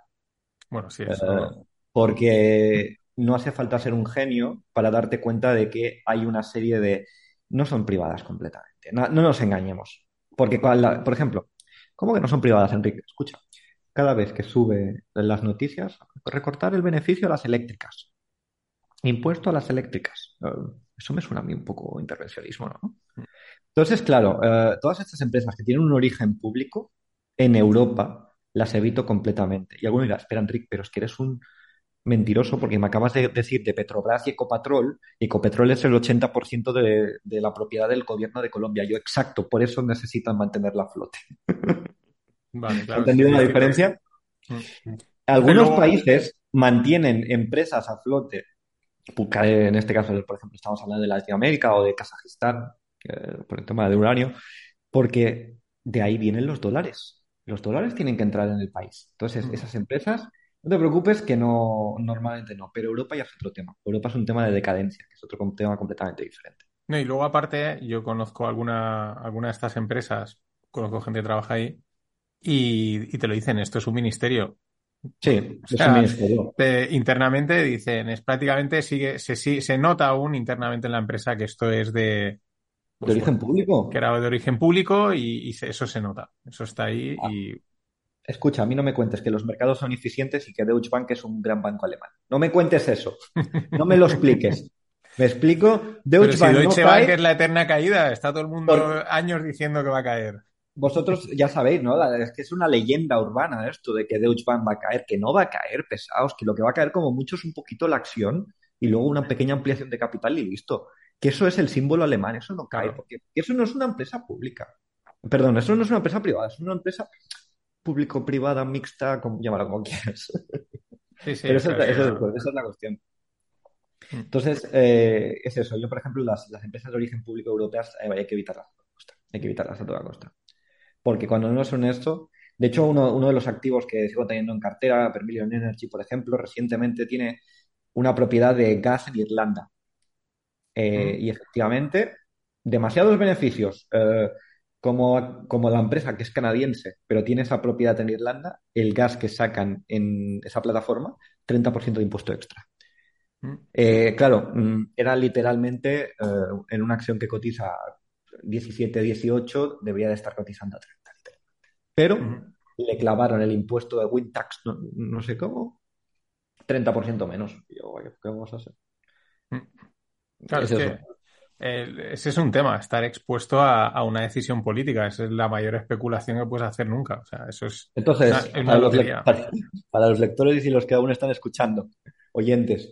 Bueno, sí,
Eh,
eso.
porque no hace falta ser un genio para darte cuenta de que hay una serie de... No son privadas completamente. No, no nos engañemos. Porque, la- por ejemplo, ¿cómo que no son privadas, Enrique? Escucha, cada vez que sube las noticias, recortar el beneficio a las eléctricas. Impuesto a las eléctricas. Eso me suena a mí un poco intervencionismo, ¿no? Entonces, claro, eh, todas estas empresas que tienen un origen público en Europa las evito completamente. Y alguno dirá, espera, Enrique, pero es que eres un mentiroso porque me acabas de decir de Petrobras y Ecopetrol. y Ecopetrol es el 80% de, de la propiedad del gobierno de Colombia. Yo, exacto, por eso necesitan mantener la flote.
Vale,
¿Has
claro.
entendido
sí,
la
sí.
diferencia?
Mm.
Algunos
luego-
países mantienen empresas a flote, en este caso, por ejemplo, estamos hablando de Latinoamérica o de Kazajistán, eh, por el tema del uranio, porque de ahí vienen los dólares. Los dólares tienen que entrar en el país. Entonces,
Mm.
esas empresas, no te preocupes que no, normalmente no, pero Europa ya es otro tema. Europa es un tema de decadencia, que es otro tema completamente diferente.
No, y luego aparte, yo conozco alguna, alguna de estas empresas, conozco gente que trabaja ahí, y, y te lo dicen, esto es un ministerio.
Sí,
O sea, internamente dicen, es prácticamente sigue, se, se nota aún internamente en la empresa que esto es de,
¿De
pues,
origen
bueno,
público?
que era de origen público y, eso se nota. Eso está ahí
Ah.
y
Escucha, a mí no me cuentes que los mercados son ineficientes y que Deutsche Bank es un gran banco alemán. No me cuentes eso. No me lo expliques. ¿Me explico?
Pero
Deutsche
si
Bank no
Deutsche Bank
cae.
es la eterna caída, está todo el mundo
Por-
años diciendo que va a caer.
Vosotros ya sabéis, ¿no? La- Es que es una leyenda urbana esto de que Deutsche Bank va a caer, que no va a caer, pesados, que lo que va a caer como mucho es un poquito la acción y luego una pequeña ampliación de capital y listo. Que eso es el símbolo alemán, eso no cae,
Claro.
porque eso no es una empresa pública. Perdón, eso no es una empresa privada, es una empresa público-privada, mixta, como, llámala como quieras.
Sí, sí,
Pero eso, es-
es-
esa es la cuestión.
Mm.
Entonces, eh, es eso. Yo, por ejemplo, las, las empresas de origen público europeas eh, hay que evitarlas a toda costa. Hay que evitarlas a toda costa. Porque cuando no son esto, de hecho, uno, uno de los activos que sigo teniendo en cartera, Vermilion Energy, por ejemplo, recientemente tiene una propiedad de gas en Irlanda. Eh,
Mm.
y efectivamente, demasiados beneficios. Eh, como, como la empresa que es canadiense, pero tiene esa propiedad en Irlanda, el gas que sacan en esa plataforma, 30% de impuesto extra.
Mm.
Eh, claro, mm, era literalmente en una acción que cotiza 17, 18, debería de estar cotizando a 30. literalmente. Pero le clavaron el impuesto de Wintax, no, no sé cómo, 30% menos. Y yo, "Oye, ¿qué vamos a hacer?
Claro,
Es
es
eso.
que eh, ese es un tema, estar expuesto a, a una decisión política. Esa es la mayor especulación que puedes hacer nunca. O sea, eso es
Entonces,
una, es una
para los, para, para los lectores y los que aún están escuchando, oyentes,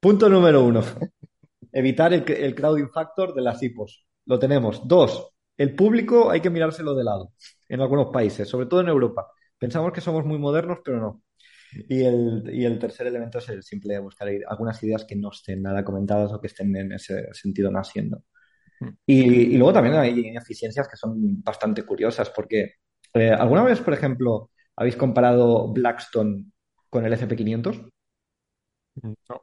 punto número uno, evitar el, el crowding factor de las IPOs. Lo tenemos. Dos, el público hay que mirárselo de lado en algunos países, sobre todo en Europa. Pensamos que somos muy modernos, pero no. Y el, y el tercer elemento es el simple buscar i- algunas ideas que no estén nada comentadas o que estén en ese sentido naciendo.
Mm.
Y, y luego también hay ineficiencias que son bastante curiosas, porque eh, ¿alguna vez, por ejemplo, habéis comparado Blackstone con el SP500?
No.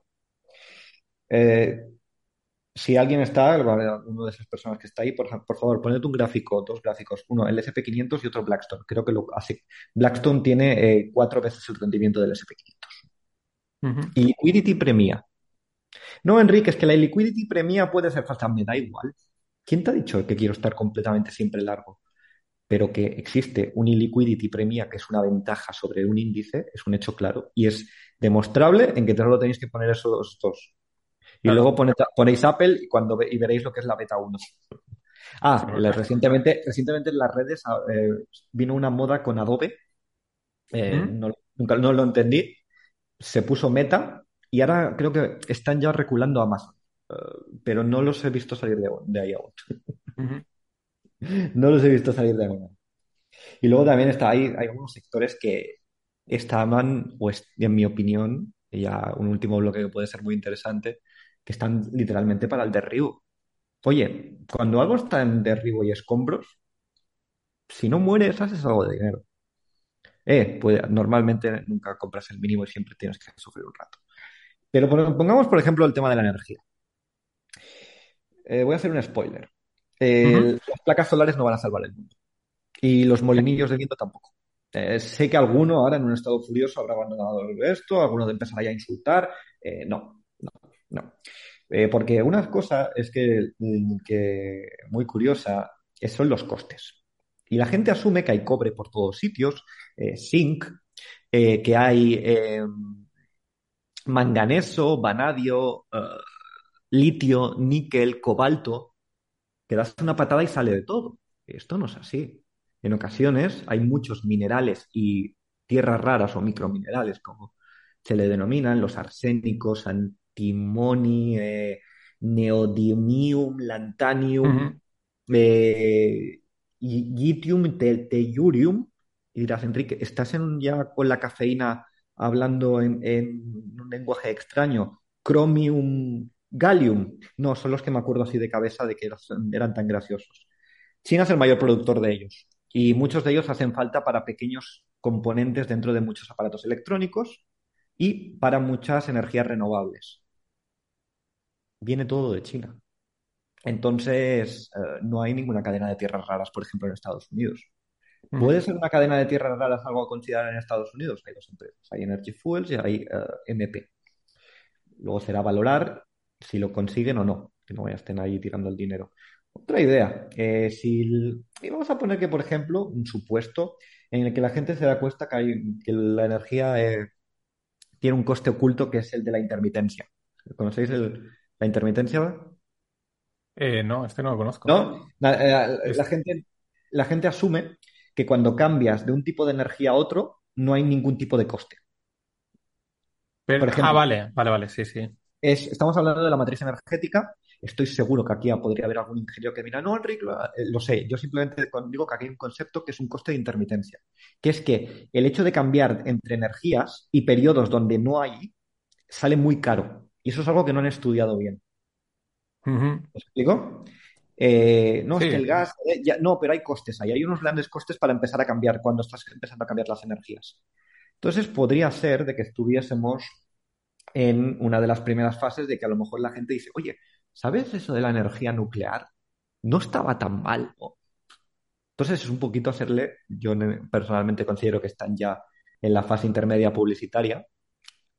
Eh, si alguien está, uno de esas personas que está ahí, por, por favor, poned un gráfico, dos gráficos, uno el SP500 y otro Blackstone. Creo que lo hace. Blackstone tiene eh, cuatro veces el rendimiento del SP500.
Ujú.
Y liquidity premia. No, Enrique, es que la liquidity premia puede ser falsa, me da igual. ¿Quién te ha dicho que quiero estar completamente siempre largo? Pero que existe un illiquidity premia que es una ventaja sobre un índice, es un hecho claro y es demostrable en que solo tenéis que poner esos dos. Y
Claro.
luego poned- ponéis Apple y, cuando y veréis lo que es la beta 1. Ah, la- recientemente, recientemente en las redes ah, eh, vino una moda con Adobe. Eh,
¿Mm?
no, nunca no lo entendí. Se puso Meta y ahora creo que están ya reculando a Amazon. Eh, pero no los he visto salir de, de ahí aún. No los he visto salir de ahí. Y luego también está ahí, hay algunos sectores que estaban, o en mi opinión, y ya un último bloque que puede ser muy interesante, que están literalmente para el derribo. Oye, cuando algo está en derribo y escombros, si no mueres, haces algo de dinero. Eh, pues normalmente nunca compras el mínimo y siempre tienes que sufrir un rato. Pero pon- pongamos, por ejemplo, el tema de la energía. Eh, voy a hacer un spoiler. El- Las placas solares no van a salvar el mundo. Y los molinillos de viento tampoco. Eh, sé que alguno ahora en un estado furioso habrá abandonado esto, alguno empezará ya a insultar. Eh, no, no, no. Eh, porque una cosa es que, mm, que muy curiosa son los costes. Y la gente asume que hay cobre por todos sitios, zinc, que hay eh, manganeso, vanadio, litio, níquel, cobalto, que das una patada y sale de todo. Esto no es así. En ocasiones hay muchos minerales y tierras raras o microminerales, como se le denominan, los arsénicos, antimony, eh, neodymium, lantanium,
Ujú.
eh, te- tellurium. Y dirás, Enrique, ¿estás en- ya con la cafeína hablando en, en un lenguaje extraño? Chromium, gallium. No, son los que me acuerdo así de cabeza de que eran tan graciosos. China es el mayor productor de ellos y muchos de ellos hacen falta para pequeños componentes dentro de muchos aparatos electrónicos y para muchas energías renovables. Viene todo de China. Entonces, eh, no hay ninguna cadena de tierras raras, por ejemplo, en Estados Unidos. ¿Puede ser una cadena de tierras raras algo a considerar en Estados Unidos? Hay dos empresas, hay Energy Fuels y hay eh, MP. Luego será valorar si lo consiguen o no, que no vayan a estén ahí tirando el dinero. Otra idea, eh, si y vamos a poner que, por ejemplo, un supuesto en el que la gente se da cuenta que, hay- que la energía eh, tiene un coste oculto que es el de la intermitencia. ¿Conocéis el- la intermitencia?
Eh, no, este no lo conozco.
¿No? La, eh,
Es-
la gente, la gente asume que cuando cambias de un tipo de energía a otro, no hay ningún tipo de coste.
Pero-
ejemplo-
ah, vale, vale, vale, sí, sí.
Es, estamos hablando de la matriz energética Estoy seguro que aquí podría haber algún ingeniero que mira, no, Enrique, lo, eh, lo sé. Yo simplemente digo que aquí hay un concepto que es un coste de intermitencia, que es que el hecho de cambiar entre energías y periodos donde no hay sale muy caro. Y eso es algo que no han estudiado bien. ¿Me explico? Eh, no, es que el gas, eh, no, pero hay costes ahí, hay unos grandes costes para empezar a cambiar cuando estás empezando a cambiar las energías. Entonces podría ser de que estuviésemos en una de las primeras fases de que a lo mejor la gente dice, oye, ¿sabes eso de la energía nuclear? No estaba tan mal. Entonces es un poquito hacerle, yo personalmente considero que están ya en la fase intermedia publicitaria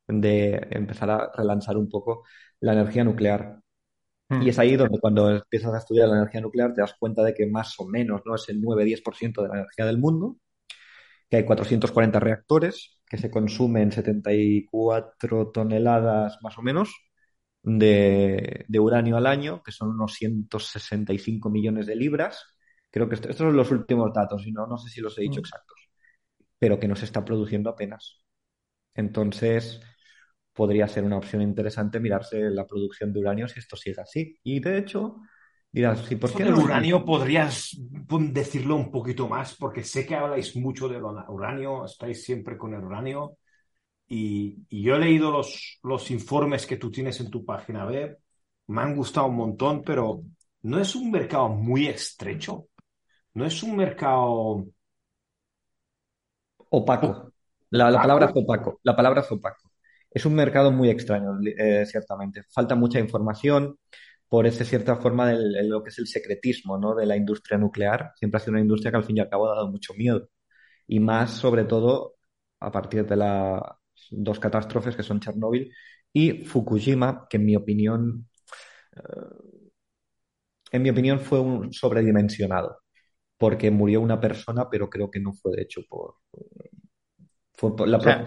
de empezar a relanzar un poco la energía nuclear. Hmm. Y es ahí donde cuando empiezas a estudiar la energía nuclear te das cuenta de que más o menos ¿no? es el 9-10% de la energía del mundo, que hay 440 reactores, que se consumen 74 toneladas más o menos de, uranio al año, que son unos 165 millones de libras. Creo que estos son los últimos datos, y no, no sé si los he dicho hmm. exactos, pero que no se está produciendo apenas. Entonces, podría ser una opción interesante mirarse la producción de uranio si esto sigue así. Y de hecho, dirás, ¿sí, ¿por qué
el uranio podrías decirlo un poquito más? Porque sé que habláis mucho del uranio, estáis siempre con el uranio. Y, yo he leído los, los informes que tú tienes en tu página web, me han gustado un montón, pero no es un mercado muy estrecho. No es un mercado
opaco. La, la palabra es opaco. La palabra es opaco. Es un mercado muy extraño, eh, ciertamente. Falta mucha información por esa cierta forma de lo que es el secretismo ¿no? de la industria nuclear. Siempre ha sido una industria que al fin y al cabo ha dado mucho miedo. Y más, sobre todo, a partir de las dos catástrofes que son Chernóbil y Fukushima, que en mi opinión, eh, en mi opinión fue un sobredimensionado, porque murió una persona, pero creo que no fue de hecho por, fue la,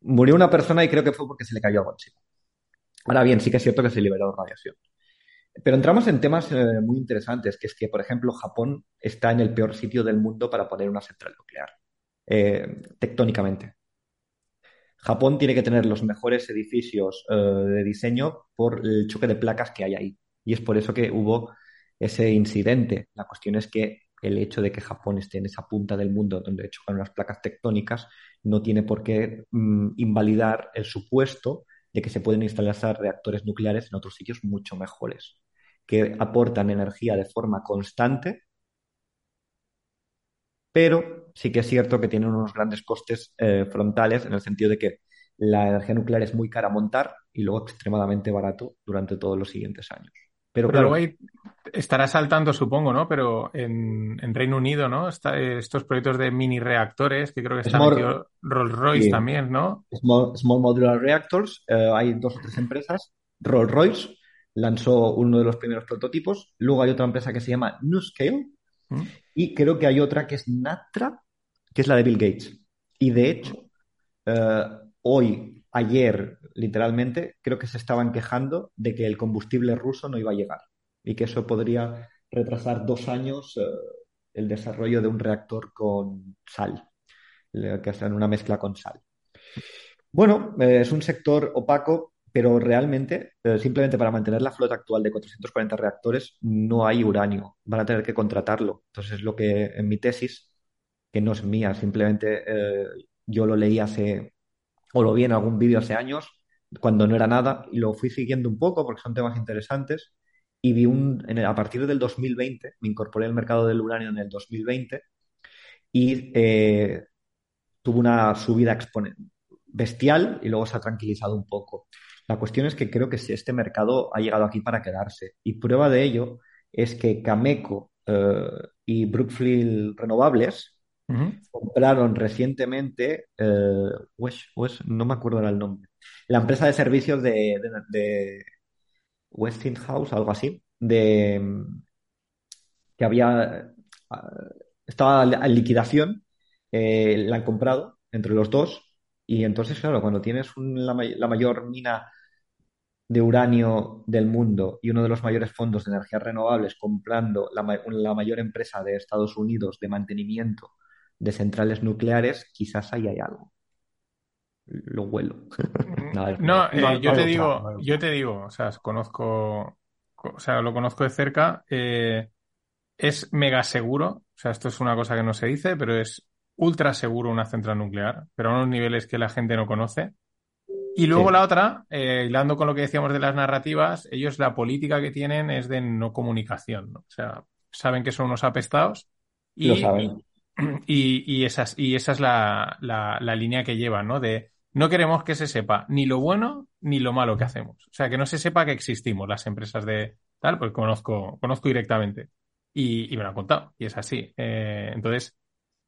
Murió una persona y creo que fue porque se le cayó algo encima. Ahora bien, sí que es cierto que se liberó radiación. Pero entramos en temas eh, muy interesantes, que es que, por ejemplo, Japón está en el peor sitio del mundo para poner una central nuclear, eh, tectónicamente. Japón tiene que tener los mejores edificios eh, de diseño por el choque de placas que hay ahí. Y es por eso que hubo ese incidente. La cuestión es que el hecho de que Japón esté en esa punta del mundo donde chocan unas placas tectónicas no tiene por qué mm, invalidar el supuesto de que se pueden instalar reactores nucleares en otros sitios mucho mejores, que aportan energía de forma constante, pero sí que es cierto que tienen unos grandes costes eh, frontales en el sentido de que la energía nuclear es muy cara a montar y luego extremadamente barato durante todos los siguientes años.
Pero, claro, estará saltando, supongo, ¿no? Pero en, Reino Unido, ¿no? Está, estos proyectos de mini reactores, que creo que está metido Rolls Royce también, ¿no?
Small, Modular Reactors, eh, hay dos o tres empresas. Rolls Royce lanzó uno de los primeros prototipos. Luego hay otra empresa que se llama NewScale. ¿Mm? Y creo que hay otra que es Natra, que es la de Bill Gates. Y de hecho, eh, hoy ayer, literalmente, creo que se estaban quejando de que el combustible ruso no iba a llegar y que eso podría retrasar dos años eh, el desarrollo de un reactor con sal, que en una mezcla con sal. Bueno, eh, es un sector opaco, pero realmente, simplemente para mantener la flota actual de 440 reactores, no hay uranio. Van a tener que contratarlo. Entonces, es lo que en mi tesis, que no es mía, simplemente yo lo leí hace o lo vi en algún vídeo hace años, cuando no era nada, y lo fui siguiendo un poco porque son temas interesantes. Y vi un, a partir del 2020, me incorporé al mercado del uranio en el 2020 y eh, tuvo una subida bestial y luego se ha tranquilizado un poco. La cuestión es que creo que este mercado ha llegado aquí para quedarse. Y prueba de ello es que Cameco eh, y Brookfield Renovables Compraron recientemente, eh, no me acuerdo el nombre, la empresa de servicios de, de, Westinghouse, algo así, de que había estaba en liquidación, eh, la han comprado entre los dos y entonces, claro, cuando tienes la, mayor mina de uranio del mundo y uno de los mayores fondos de energías renovables comprando la mayor empresa de Estados Unidos de mantenimiento de centrales nucleares, quizás ahí hay algo. Lo huelo.
no, eh, yo te digo, yo te digo, o sea, conozco o sea, lo conozco de cerca, eh, es mega seguro, o sea, esto es una cosa que no se dice, pero es ultra seguro una central nuclear, pero a unos niveles que la gente no conoce. Y luego
Sí.
la otra, eh, hilando con lo que decíamos de las narrativas, ellos la política que tienen es de no comunicación, ¿no? O sea, saben que son unos apestados y,
Lo saben.
y, y esas, y esa es la, la, la línea que llevan, ¿no? De no queremos que se sepa ni lo bueno ni lo malo que hacemos. O sea, que no se sepa que existimos las empresas de tal, pues conozco, conozco directamente. Y, y me lo han contado, y es así. Eh, entonces,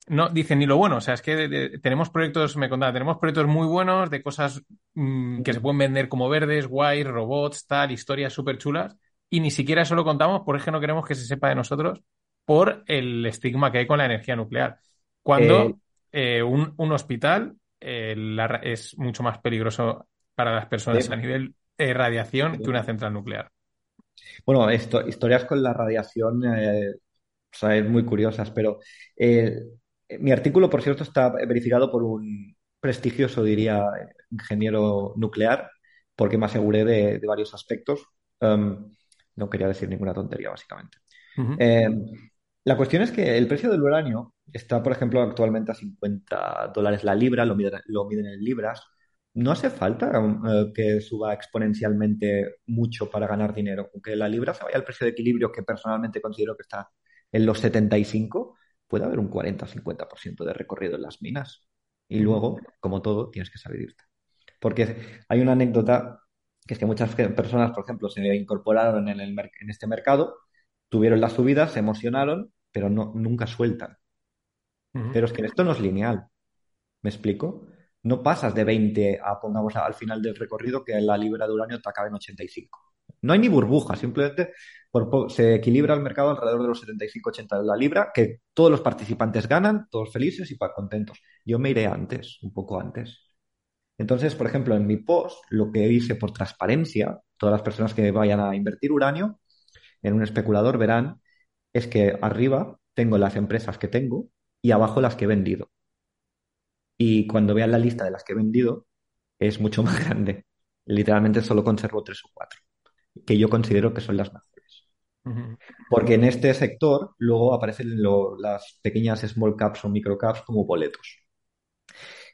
no dicen ni lo bueno, o sea, es que tenemos proyectos, me contaba, tenemos proyectos muy buenos de cosas mm, que se pueden vender como verdes, guay, robots, tal, historias súper chulas, y ni siquiera eso lo contamos porque es que no queremos que se sepa de nosotros por el estigma que hay con la energía nuclear. Cuando eh, un, un hospital eh, la es mucho más peligroso para las personas a nivel eh, radiación que una central nuclear.
Bueno, esto, historias con la radiación, eh, o sea, es muy curiosas, pero eh, mi artículo, por cierto, está verificado por un prestigioso, diría, ingeniero nuclear, porque me aseguré de, de varios aspectos. Um, no quería decir ninguna tontería, básicamente. Eh, la cuestión es que el precio del uranio está, por ejemplo, actualmente a 50 dólares la libra, lo miden, lo miden en libras. No hace falta eh, que suba exponencialmente mucho para ganar dinero. Aunque la libra se vaya al precio de equilibrio, que personalmente considero que está en los 75, puede haber un 40 o 50% de recorrido en las minas. Y luego, como todo, tienes que saber irte. Porque hay una anécdota que es que muchas personas, por ejemplo, se incorporaron en, el mer- en este mercado, tuvieron la subida, se emocionaron, pero no, nunca sueltan. Pero es que esto no es lineal. ¿Me explico? No pasas de 20 a, pongamos, al final del recorrido que la libra de uranio te acaba en 85. No hay ni burbuja, simplemente por se equilibra el mercado alrededor de los 75-80 de la libra, que todos los participantes ganan, todos felices y contentos. Yo me iré antes, un poco antes. Entonces, por ejemplo, en mi post, lo que hice por transparencia, todas las personas que vayan a invertir uranio en un especulador verán, es que arriba tengo las empresas que tengo y abajo las que he vendido. Y cuando vean la lista de las que he vendido, es mucho más grande. Literalmente solo conservo tres o cuatro, que yo considero que son las mejores. Porque en este sector luego aparecen lo- las pequeñas small caps o micro caps como boletos.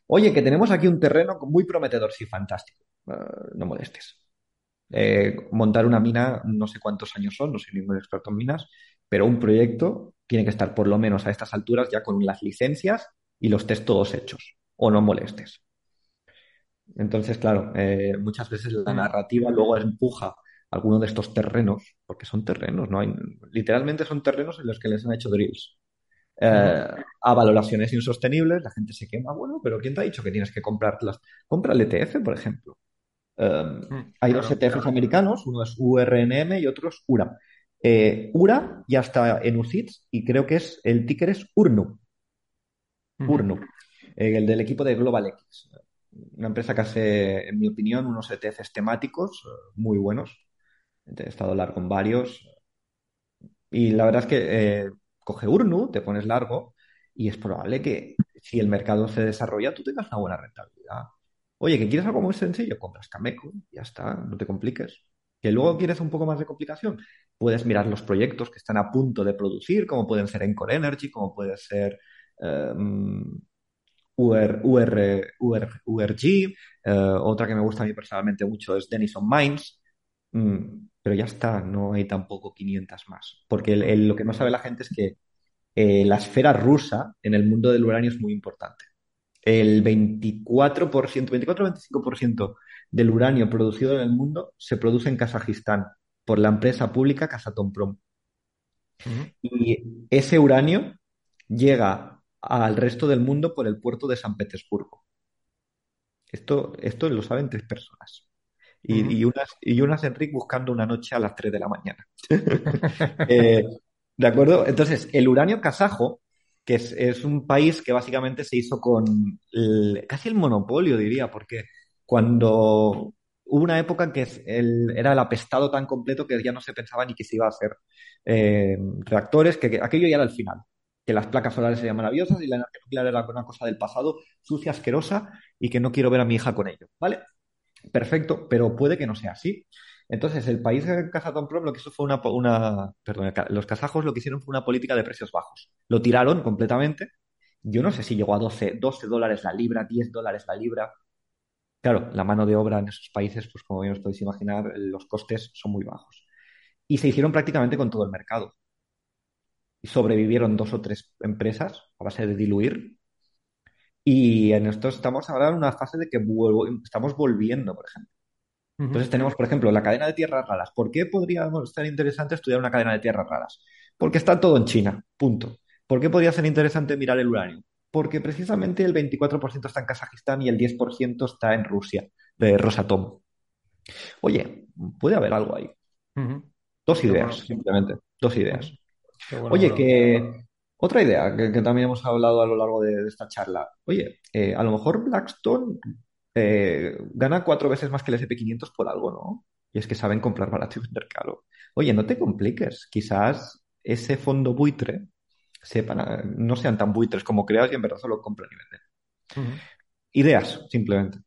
Oye, que tenemos aquí un terreno muy prometedor, sí, fantástico. Eh, no molestes. Eh, montar una mina, no sé cuántos años son, no soy ningún experto en minas, pero un proyecto tiene que estar por lo menos a estas alturas ya con las licencias y los test todos hechos, o no molestes. Entonces, claro, eh, muchas veces la narrativa luego empuja alguno de estos terrenos, porque son terrenos, ¿no? Hay, literalmente son terrenos en los que les han hecho drills. eh, a valoraciones insostenibles, la gente se quema. Bueno, pero ¿quién te ha dicho que tienes que comprarlas? Compra el ETF, por ejemplo. Um,
Mm,
hay
claro,
dos ETFs
claro.
americanos, uno es URNM y otro es URA. Eh, URA ya está en UCITS y creo que es el ticker es URNU.
Ujú.
URNU, eh, el del equipo de Global X. Una empresa que hace, en mi opinión, unos ETFs temáticos eh, muy buenos. He estado largo en varios. Y la verdad es que eh, coge Urnu, te pones largo y es probable que si el mercado se desarrolla, tú tengas una buena rentabilidad. Oye, que quieres algo muy sencillo, compras Cameco, ya está, no te compliques. Que luego quieres un poco más de complicación, puedes mirar los proyectos que están a punto de producir, como pueden ser Encore Energy, como puede ser eh, UR, UR, UR, URG, eh, otra que me gusta a mí personalmente mucho es Denison Mines. Mm, pero ya está, no hay tampoco 500 más. Porque lo que no sabe la gente es que eh, la esfera rusa en el mundo del uranio es muy importante. El 24%, 24-25% del uranio producido en el mundo se produce en Kazajistán por la empresa pública Kazatomprom. Y ese uranio llega al resto del mundo por el puerto de San Petersburgo. Esto, esto lo saben tres personas. Y, y unas, y unas Enric buscando una noche a las 3 de la mañana. Eh, ¿de acuerdo? Entonces, el uranio kazajo, que es, es un país que básicamente se hizo con casi el monopolio, diría, porque cuando hubo una época en que era el apestado tan completo que ya no se pensaba ni que se iba a hacer eh, reactores, que, que aquello ya era el final. Que las placas solares serían maravillosas y la energía nuclear era una cosa del pasado, sucia, asquerosa y que no quiero ver a mi hija con ello. ¿Vale? Perfecto, pero puede que no sea así. Entonces, el país de Kazatomprom lo que hizo fue una, perdón, los kazajos lo que hicieron fue una política de precios bajos. Lo tiraron completamente. Yo no sé si llegó a 12, 12 dólares la libra, 10 dólares la libra. Claro, la mano de obra en esos países, pues como bien os podéis imaginar, los costes son muy bajos. Y se hicieron prácticamente con todo el mercado. Y sobrevivieron dos o tres empresas a base de diluir. Y en esto estamos ahora en una fase de que estamos volviendo, por ejemplo. Entonces tenemos, por ejemplo, la cadena de tierras raras. ¿Por qué podríamos ser interesante estudiar una cadena de tierras raras? Porque está todo en China, punto. ¿Por qué podría ser interesante mirar el uranio? Porque precisamente el 24% está en Kazajistán y el 10% está en Rusia, de Rosatom. Oye, puede haber algo ahí. Dos ideas, simplemente. Dos ideas. Oye, que otra idea que, también hemos hablado a lo largo de, esta charla. Oye, eh, a lo mejor Blackstone eh, gana cuatro veces más que el SP500 por algo, ¿no? Y es que saben comprar barato y vender caro. Oye, no te compliques. Quizás ese fondo buitre sepan, no sean tan buitres como creas y en verdad solo compran y venden. Ideas, simplemente.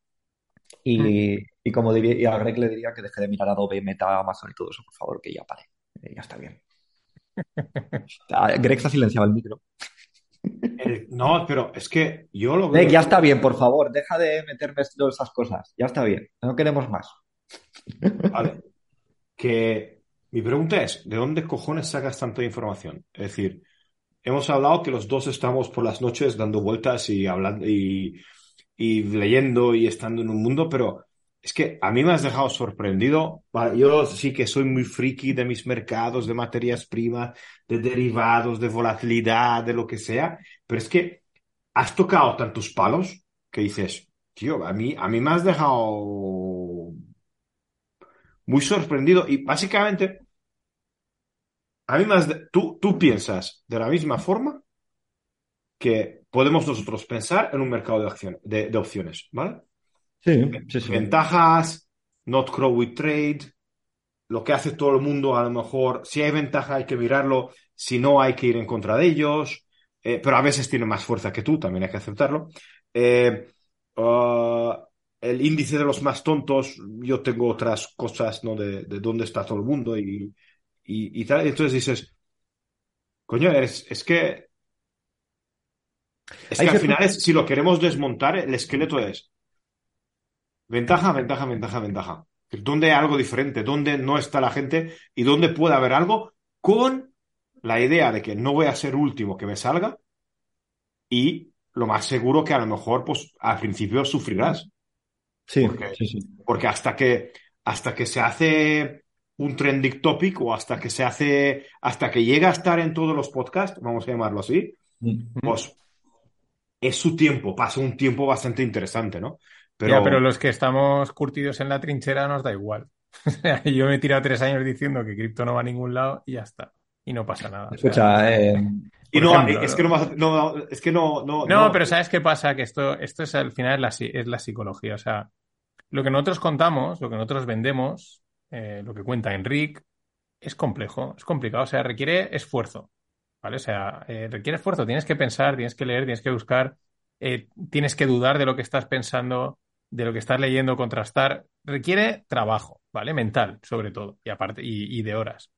Y, y como diría, y a Greg le diría que deje de mirar Adobe, Meta, Amazon y todo eso, por favor, que ya pare. Eh, ya está bien. Ah, Greg se ha silenciado el micro
no, pero es que yo lo veo.
ya está bien, por favor, deja de meterme en esas cosas. Ya está bien, no queremos más.
Vale. Que mi pregunta es: ¿de dónde cojones sacas tanta información? Es decir, hemos hablado que los dos estamos por las noches dando vueltas y hablando y, y leyendo y estando en un mundo, pero es que a mí me has dejado sorprendido. Yo sí que soy muy friki de mis mercados, de materias primas, de derivados, de volatilidad, de lo que sea, pero es que has tocado tantos palos que dices, tío, a mí, a mí me has dejado muy sorprendido y básicamente, a mí más tú, tú piensas de la misma forma que podemos nosotros pensar en un mercado de, de, de opciones, ¿vale? Ventajas, not grow with trade, lo que hace todo el mundo, a lo mejor, si hay ventaja hay que mirarlo, si no hay que ir en contra de ellos, eh, pero a veces tiene más fuerza que tú, también hay que aceptarlo. Eh, uh, el índice de los más tontos, yo tengo otras cosas, ¿no? De, dónde está todo el mundo y, y, tal. entonces dices, coño, es, es que... Es que al final, si lo queremos desmontar, el esqueleto es Ventaja, ventaja, ventaja, ventaja. ¿Dónde hay algo diferente? ¿Dónde no está la gente? ¿Y dónde puede haber algo? Con la idea de que no voy a ser último que me salga y lo más seguro que a lo mejor, pues al principio sufrirás.
Sí,
porque,
sí, sí.
Porque hasta que, hasta que se hace un trending topic o hasta que se hace, hasta que llega a estar en todos los podcasts, vamos a llamarlo así, mm. pues es su tiempo, pasa un tiempo bastante interesante, ¿no?
Pero... pero los que estamos curtidos en la trinchera nos da igual. yo me he tirado tres años diciendo que cripto no va a ningún lado y ya está. Y no pasa nada.
Escucha, eh,
y no, es que no, es que no,
no, pero ¿sabes qué pasa? Que esto, esto es al final es la, es la psicología. O sea, lo que nosotros contamos, lo que nosotros vendemos, eh, lo que cuenta Enric, es complejo, es complicado. O sea, requiere esfuerzo. ¿Vale? O sea, eh, requiere esfuerzo. Tienes que pensar, tienes que leer, tienes que buscar, tienes que dudar de lo que estás pensando de lo que estás leyendo, contrastar, requiere trabajo, ¿vale? Mental, sobre todo, y aparte, y, de horas.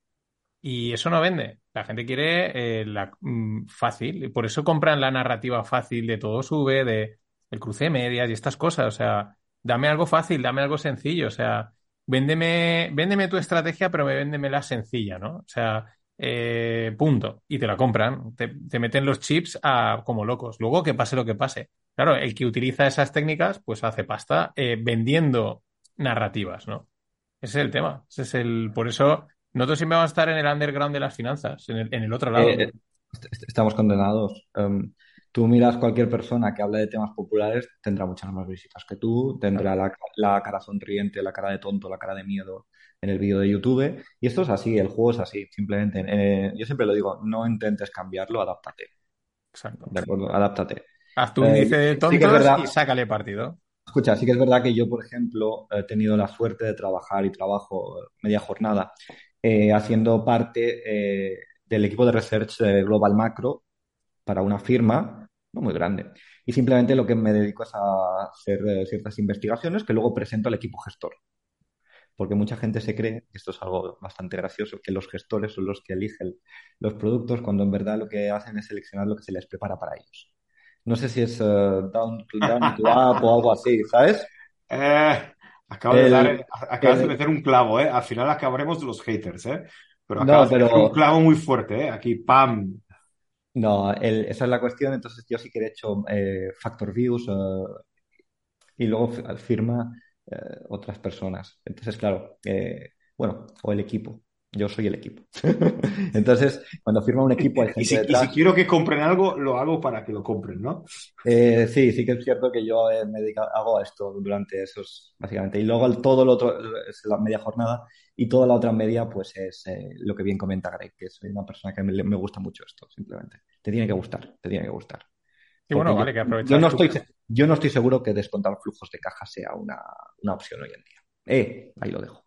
Y eso no vende. La gente quiere eh, la mm, fácil, y por eso compran la narrativa fácil de todo sube, de el cruce de medias y estas cosas. O sea, dame algo fácil, dame algo sencillo. O sea, véndeme, véndeme tu estrategia, pero véndeme la sencilla, ¿no? O sea, eh, punto. Y te la compran. Te, te, meten los chips a, como locos. Luego que pase lo que pase. Claro, el que utiliza esas técnicas, pues hace pasta eh, vendiendo narrativas, ¿no? Ese es el tema. Ese es el. Por eso nosotros siempre vamos a estar en el underground de las finanzas, en el, en el otro lado. Eh,
estamos condenados. Um, tú miras cualquier persona que hable de temas populares, tendrá muchas más visitas que tú, tendrá la, la, cara sonriente, la cara de tonto, la cara de miedo en el vídeo de YouTube. Y esto es así, el juego es así, simplemente. Eh, yo siempre lo digo, no intentes cambiarlo, adáptate.
Exacto.
De acuerdo, adáptate.
Haz tu índice de tontos y sácale partido.
Escucha, sí que es verdad que yo, por ejemplo, he tenido la suerte de trabajar y trabajo media jornada eh, haciendo parte eh, del equipo de research de Global Macro para una firma no muy grande. Y simplemente lo que me dedico es a hacer eh, ciertas investigaciones que luego presento al equipo gestor. Porque mucha gente se cree, y esto es algo bastante gracioso, que los gestores son los que eligen los productos cuando en verdad lo que hacen es seleccionar lo que se les prepara para ellos. No sé si es uh, down, down to up o algo así, ¿sabes?
Eh, acabo de, dar, acabas de meter un clavo, ¿eh? Al final acabaremos de los haters, ¿eh? Pero acabas de meter un clavo muy fuerte, ¿eh? Aquí, pam.
No, esa es la cuestión. Entonces, yo sí que he hecho eh, factor views y luego firma eh, otras personas. Entonces, claro, eh, bueno, o el equipo. Yo soy el equipo. Entonces, cuando firma un equipo hay gente
y si,
detrás.
Y si quiero que compren algo, lo hago para que lo compren, ¿no?
Eh, sí, sí que es cierto que yo me dedico, hago a esto durante esos, básicamente. Y luego todo lo otro es la media jornada y toda la otra media, pues es lo que bien comenta Greg, que soy una persona que me, me gusta mucho esto, simplemente. Te tiene que gustar, te tiene que gustar.
Y bueno, vale, que aprovechar.
Yo no, estoy, yo no estoy seguro que descontar flujos de caja sea una, una opción hoy en día. Eh, ahí lo dejo.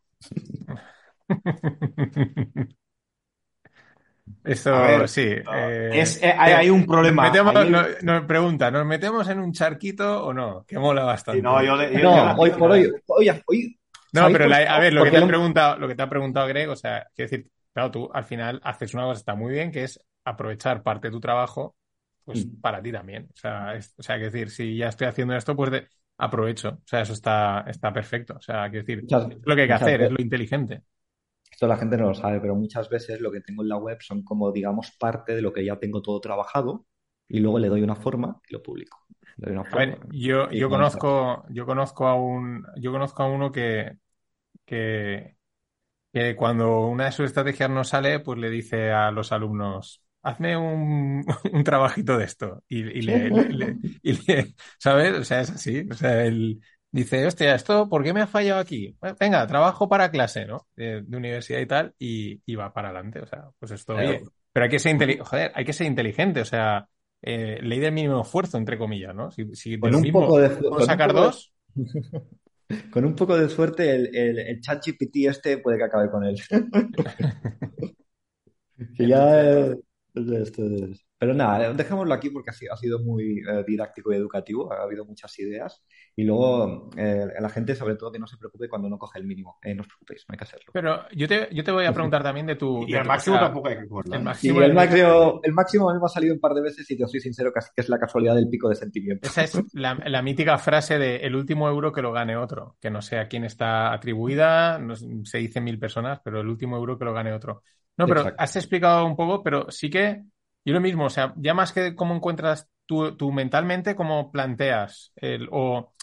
Eso sí. Eh,
es, eh, hay, hay, un problema.
Metemos,
hay...
no, nos pregunta, ¿nos metemos en un charquito o no? Que mola bastante.
Sí, no, yo, yo,
no hoy por hoy. hoy, hoy
no, pero la, a ver, lo que, te ha preguntado, lo que te ha preguntado Greg, o sea, quiero decir, claro, tú al final haces una cosa que está muy bien, que es aprovechar parte de tu trabajo pues mm. para ti también. O sea, es, o sea, que decir, si ya estoy haciendo esto, pues de, aprovecho. O sea, eso está, está perfecto. O sea, que decir, muchas, es lo que hay que hacer, veces, es lo inteligente.
Esto la gente no lo sabe, pero muchas veces lo que tengo en la web son como, digamos, parte de lo que ya tengo todo trabajado y luego le doy una forma y lo publico. Le doy una forma,
a ver, yo, yo conozco, yo conozco a un, yo conozco a uno que, que, que cuando una de sus estrategias no sale, pues le dice a los alumnos, hazme un, un, trabajito de esto. Y, y, le, le, y, le, ¿sabes? O sea, es así. O sea, él dice, hostia, ¿esto por qué me ha fallado aquí? Venga, trabajo para clase, ¿no? De, de universidad y tal, y, y, va para adelante. O sea, pues esto, oye, pero hay que ser inteligente, joder, hay que ser inteligente, o sea, eh, ley del mínimo esfuerzo, entre comillas, ¿no? Si, si
con un mismo, poco de
puedo sacar dos.
De... Con un poco de suerte, el, el, el chat GPT este puede que acabe con él. que ya. Pero nada, dejémoslo aquí porque ha sido muy eh, didáctico y educativo, ha habido muchas ideas. Y luego eh, la gente, sobre todo, que no se preocupe cuando no coge el mínimo. Eh, no os preocupéis, no hay que hacerlo.
Pero yo te, yo te voy a preguntar también de tu.
Y
de
el
tu,
máximo tampoco hay que cogerlo.
El
¿no?
máximo,
Sí, el máximo, el máximo a mí me ha salido un par de veces y te soy sincero que es la casualidad del pico de sentimiento.
Esa es la, la mítica frase de el último euro que lo gane otro, que no sé a quién está atribuida, no, se dice mil personas, pero el último euro que lo gane otro. No, pero
Exacto.
has explicado un poco, pero sí que yo lo mismo, o sea, ya más que cómo encuentras tú, tú mentalmente, cómo planteas, el, o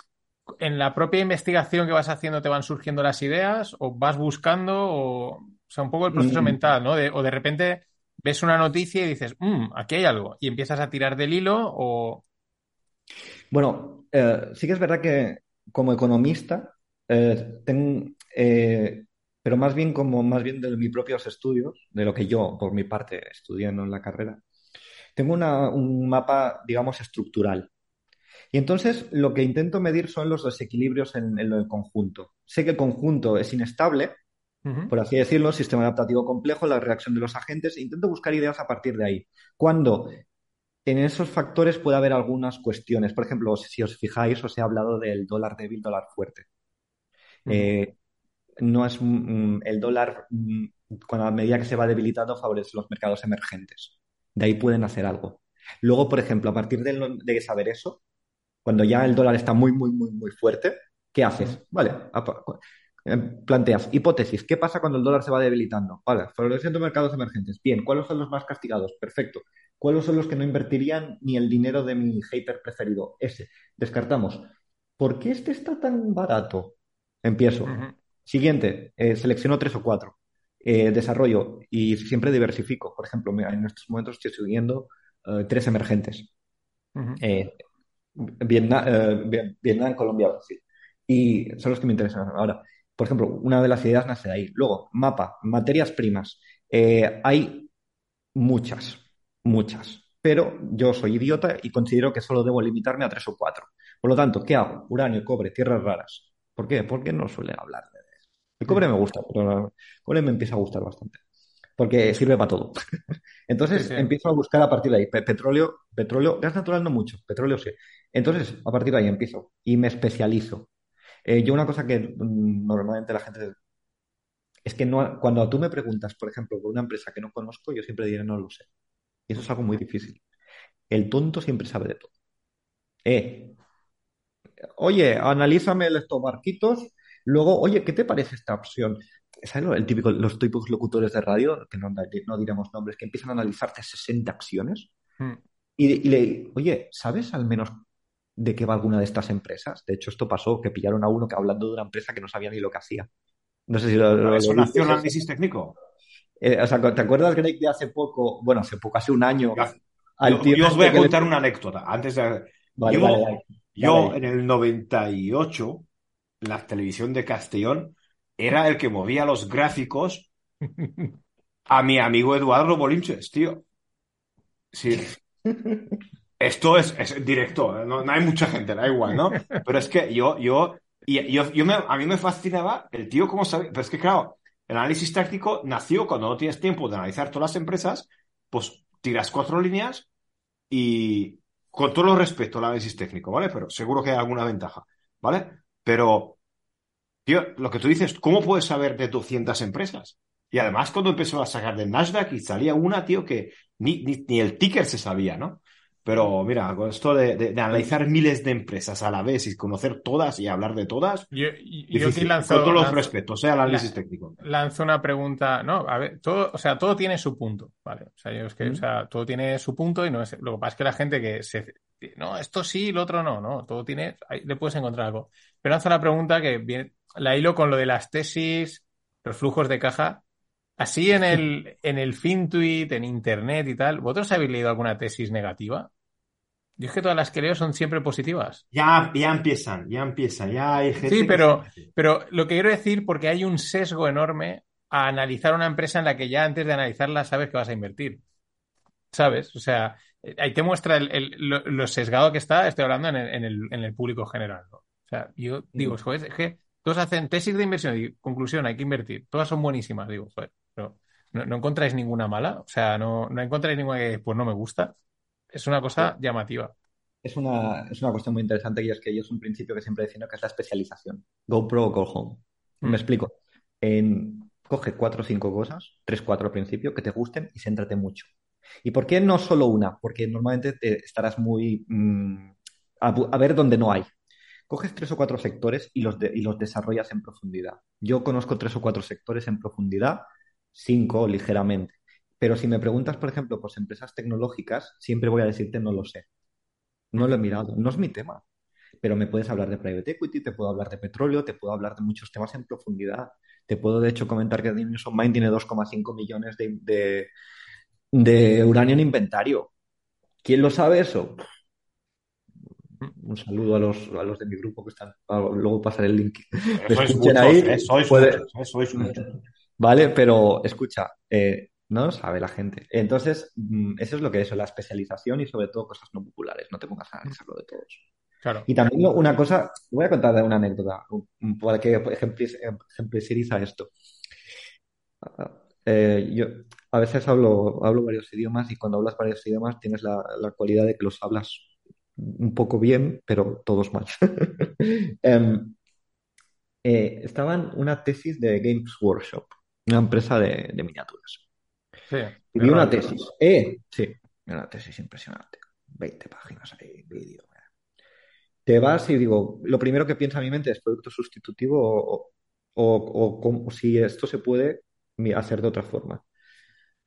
en la propia investigación que vas haciendo te van surgiendo las ideas, o vas buscando, o, o sea, un poco el proceso
Mm.
mental, ¿no? De, o de repente ves una noticia y dices, mmm, aquí hay algo, y empiezas a tirar del hilo, o...
Bueno, eh, sí que es verdad que como economista, eh, ten- eh, pero más bien como más bien de mis propios estudios, de lo que yo, por mi parte, estudié ¿no? en la carrera, tengo una- un mapa, digamos, estructural. Y entonces lo que intento medir son los desequilibrios en, en el conjunto. Sé que el conjunto es inestable, por así decirlo, sistema adaptativo complejo, la reacción de los agentes, e intento buscar ideas a partir de ahí. Cuando en esos factores puede haber algunas cuestiones. Por ejemplo, si os fijáis, os he hablado del dólar débil, dólar fuerte. Eh, no es el dólar, mm, cuando a medida que se va debilitando, favorece los mercados emergentes. De ahí pueden hacer algo. Luego, por ejemplo, a partir de, de saber eso, cuando ya el dólar está muy, muy, muy, muy fuerte, ¿qué haces? Vale, eh, planteas hipótesis. ¿Qué pasa cuando el dólar se va debilitando? Vale, favoreciendo mercados emergentes. Bien, ¿cuáles son los más castigados? Perfecto. ¿Cuáles son los que no invertirían ni el dinero de mi hater preferido? Ese. Descartamos. ¿Por qué este está tan barato? Empiezo. Siguiente, eh, selecciono tres o cuatro. Eh, desarrollo y siempre diversifico. Por ejemplo, mira, en estos momentos estoy siguiendo eh, tres emergentes. Eh, Vietnam, eh, Viet- Vietnam, Colombia, Brasil. Y son los que me interesan ahora. Por ejemplo, una de las ideas nace de ahí. Luego, mapa, materias primas. Hay muchas, muchas. Pero yo soy idiota y considero que solo debo limitarme a tres o cuatro. Por lo tanto, ¿qué hago? Uranio, cobre, tierras raras. ¿Por qué? Porque no suelen hablar de. El cobre me gusta, pero el cobre me empieza a gustar bastante. Porque sirve para todo. Entonces
Sí, sí.
empiezo a buscar a partir de ahí. Pe- petróleo, petróleo, gas natural no mucho, petróleo sí. Entonces, a partir de ahí empiezo y me especializo. Eh, yo una cosa que mm, normalmente la gente Es que no, cuando tú me preguntas, por ejemplo, por una empresa que no conozco, yo siempre diré no lo sé. Y eso es algo muy difícil. El tonto siempre sabe de todo. Eh, oye, analízame estos barquitos. Luego, oye, ¿qué te parece esta opción? ¿Sabes lo- el típico, los típicos locutores de radio, que no, no diremos nombres, que empiezan a analizarte 60 acciones?
Hmm.
Y, y le, oye, ¿sabes al menos de qué va alguna de estas empresas? De hecho, esto pasó, que pillaron a uno que hablando de una empresa que no sabía ni lo que hacía. No sé si lo, lo-
¿Es
lo
acción
eso.
análisis técnico?
Eh, o sea, ¿te acuerdas, Greg, de hace poco? Bueno, hace poco, hace un año.
Yo,
al
yo- yo os voy a
este le-
contar una anécdota. Antes de.
Vale,
yo,
vale, vale.
yo en el 98, la televisión de Castellón era el que movía los gráficos a mi amigo Eduardo Bolinches, tío. Sí. Esto es, es directo, ¿eh? no, no hay mucha gente, da igual, ¿no? Pero es que yo, yo, y, yo, yo me, a mí me fascinaba el tío cómo sabía, pero es que claro, el análisis táctico nació cuando no tienes tiempo de analizar todas las empresas, pues tiras cuatro líneas y con todo el respeto al análisis técnico, ¿vale? Pero seguro que hay alguna ventaja, ¿vale? Pero, tío, lo que tú dices, ¿cómo puedes saber de 200 empresas? Y además cuando empezó a sacar del Nasdaq y salía una, tío, que ni, ni, ni el ticker se sabía, ¿no? Pero mira, con esto de, de- de analizar miles de empresas a la vez y conocer todas y hablar de todas,
Yo, yo aquí
difícil.
lanzo,
con todos los
lanzo-
respetos, sea el análisis
la-
técnico.
lanzo una pregunta. No, a ver, todo, o sea, todo tiene su punto, ¿vale? O sea, yo es que, o sea, todo tiene su punto y no es. Lo que pasa es que la gente que se. No, esto sí, lo otro no, no. Todo tiene. Ahí le puedes encontrar algo. Pero lanzo la pregunta que viene, la hilo con lo de las tesis, los flujos de caja. Así en el, en el FinTweet, en internet y tal, ¿vosotros habéis leído alguna tesis negativa? Yo es que todas las que leo son siempre positivas.
Ya, ya empiezan, ya empiezan, ya hay gente
Sí, pero, pero lo que quiero decir, porque hay un sesgo enorme a analizar una empresa en la que ya antes de analizarla sabes que vas a invertir. ¿Sabes? O sea, eh, ahí te muestra el, el- lo, lo sesgado que está, estoy hablando en el, en el, en el público general, ¿no? O sea, yo digo, joder, es que todos hacen tesis de inversión y conclusión, hay que invertir. Todas son buenísimas, digo, joder, no, no encontráis ninguna mala, o sea, no, no encontráis ninguna que pues no me gusta. Es una cosa llamativa.
Es una, es una cuestión muy interesante y es que yo es un principio que siempre defiendo que es la especialización. Go pro o go home.
Mm.
Me explico. En- coge cuatro o cinco cosas, tres, cuatro al principio, que te gusten y céntrate mucho. ¿Y por qué no solo una? Porque normalmente te estarás muy mm, a, ver dónde no hay. Coges tres o cuatro sectores y los, de- y los desarrollas en profundidad. Yo conozco tres o cuatro sectores en profundidad, cinco ligeramente. Pero si me preguntas, por ejemplo, por empresas tecnológicas, siempre voy a decirte no lo sé. No lo he mirado, no es mi tema. Pero me puedes hablar de private equity, te puedo hablar de petróleo, te puedo hablar de muchos temas en profundidad. Te puedo, de hecho, comentar que Dimension Mine tiene 2,5 millones de, de, de uranio en inventario. ¿Quién lo sabe eso? Un saludo a los, a los de mi grupo que están. Luego pasaré el link.
Sois muchos,
ahí,
eh, sois
puede-
muchos, eh, sois muchos.
Vale, pero escucha, eh, no lo sabe la gente. Entonces, mm, eso es lo que es, la especialización y sobre todo cosas no populares. No te pongas a analizarlo de todos.
Claro.
Y también una cosa, voy a contar una anécdota para que ejempliciza esto. Eh, yo a veces hablo, hablo varios idiomas y cuando hablas varios idiomas tienes la, la cualidad de que los hablas un poco bien, pero todos mal. Em, eh, estaba en una tesis de Games Workshop, una empresa de, de miniaturas.
Sí.
Y vi una tesis. Eh, sí, una tesis impresionante. 20 páginas ahí, vídeo. Te vas y digo, lo primero que piensa mi mente es producto sustitutivo o, o, o si esto se puede hacer de otra forma.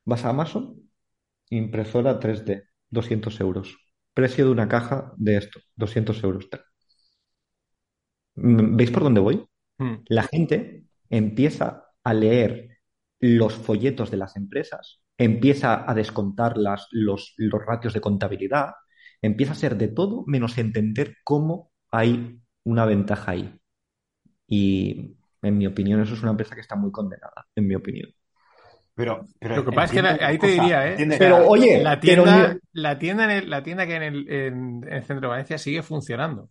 Vas a Amazon, impresora 3D, 200 euros. Precio de una caja de esto, 200 euros. Mm, ¿Veis por dónde voy?
Mm.
la gente empieza a leer los folletos de las empresas, empieza a descontar las- los, los ratios de contabilidad, empieza a ser de todo menos entender cómo hay una ventaja ahí. Y en mi opinión, eso es una empresa que está muy condenada, en mi opinión.
Pero, pero
Lo que pasa es que la- ahí te
cosa,
diría, ¿eh?
Pero oye,
La
pero
tienda,
ni-
la tienda, en el- la tienda que en el, en, en el centro de Valencia sigue funcionando.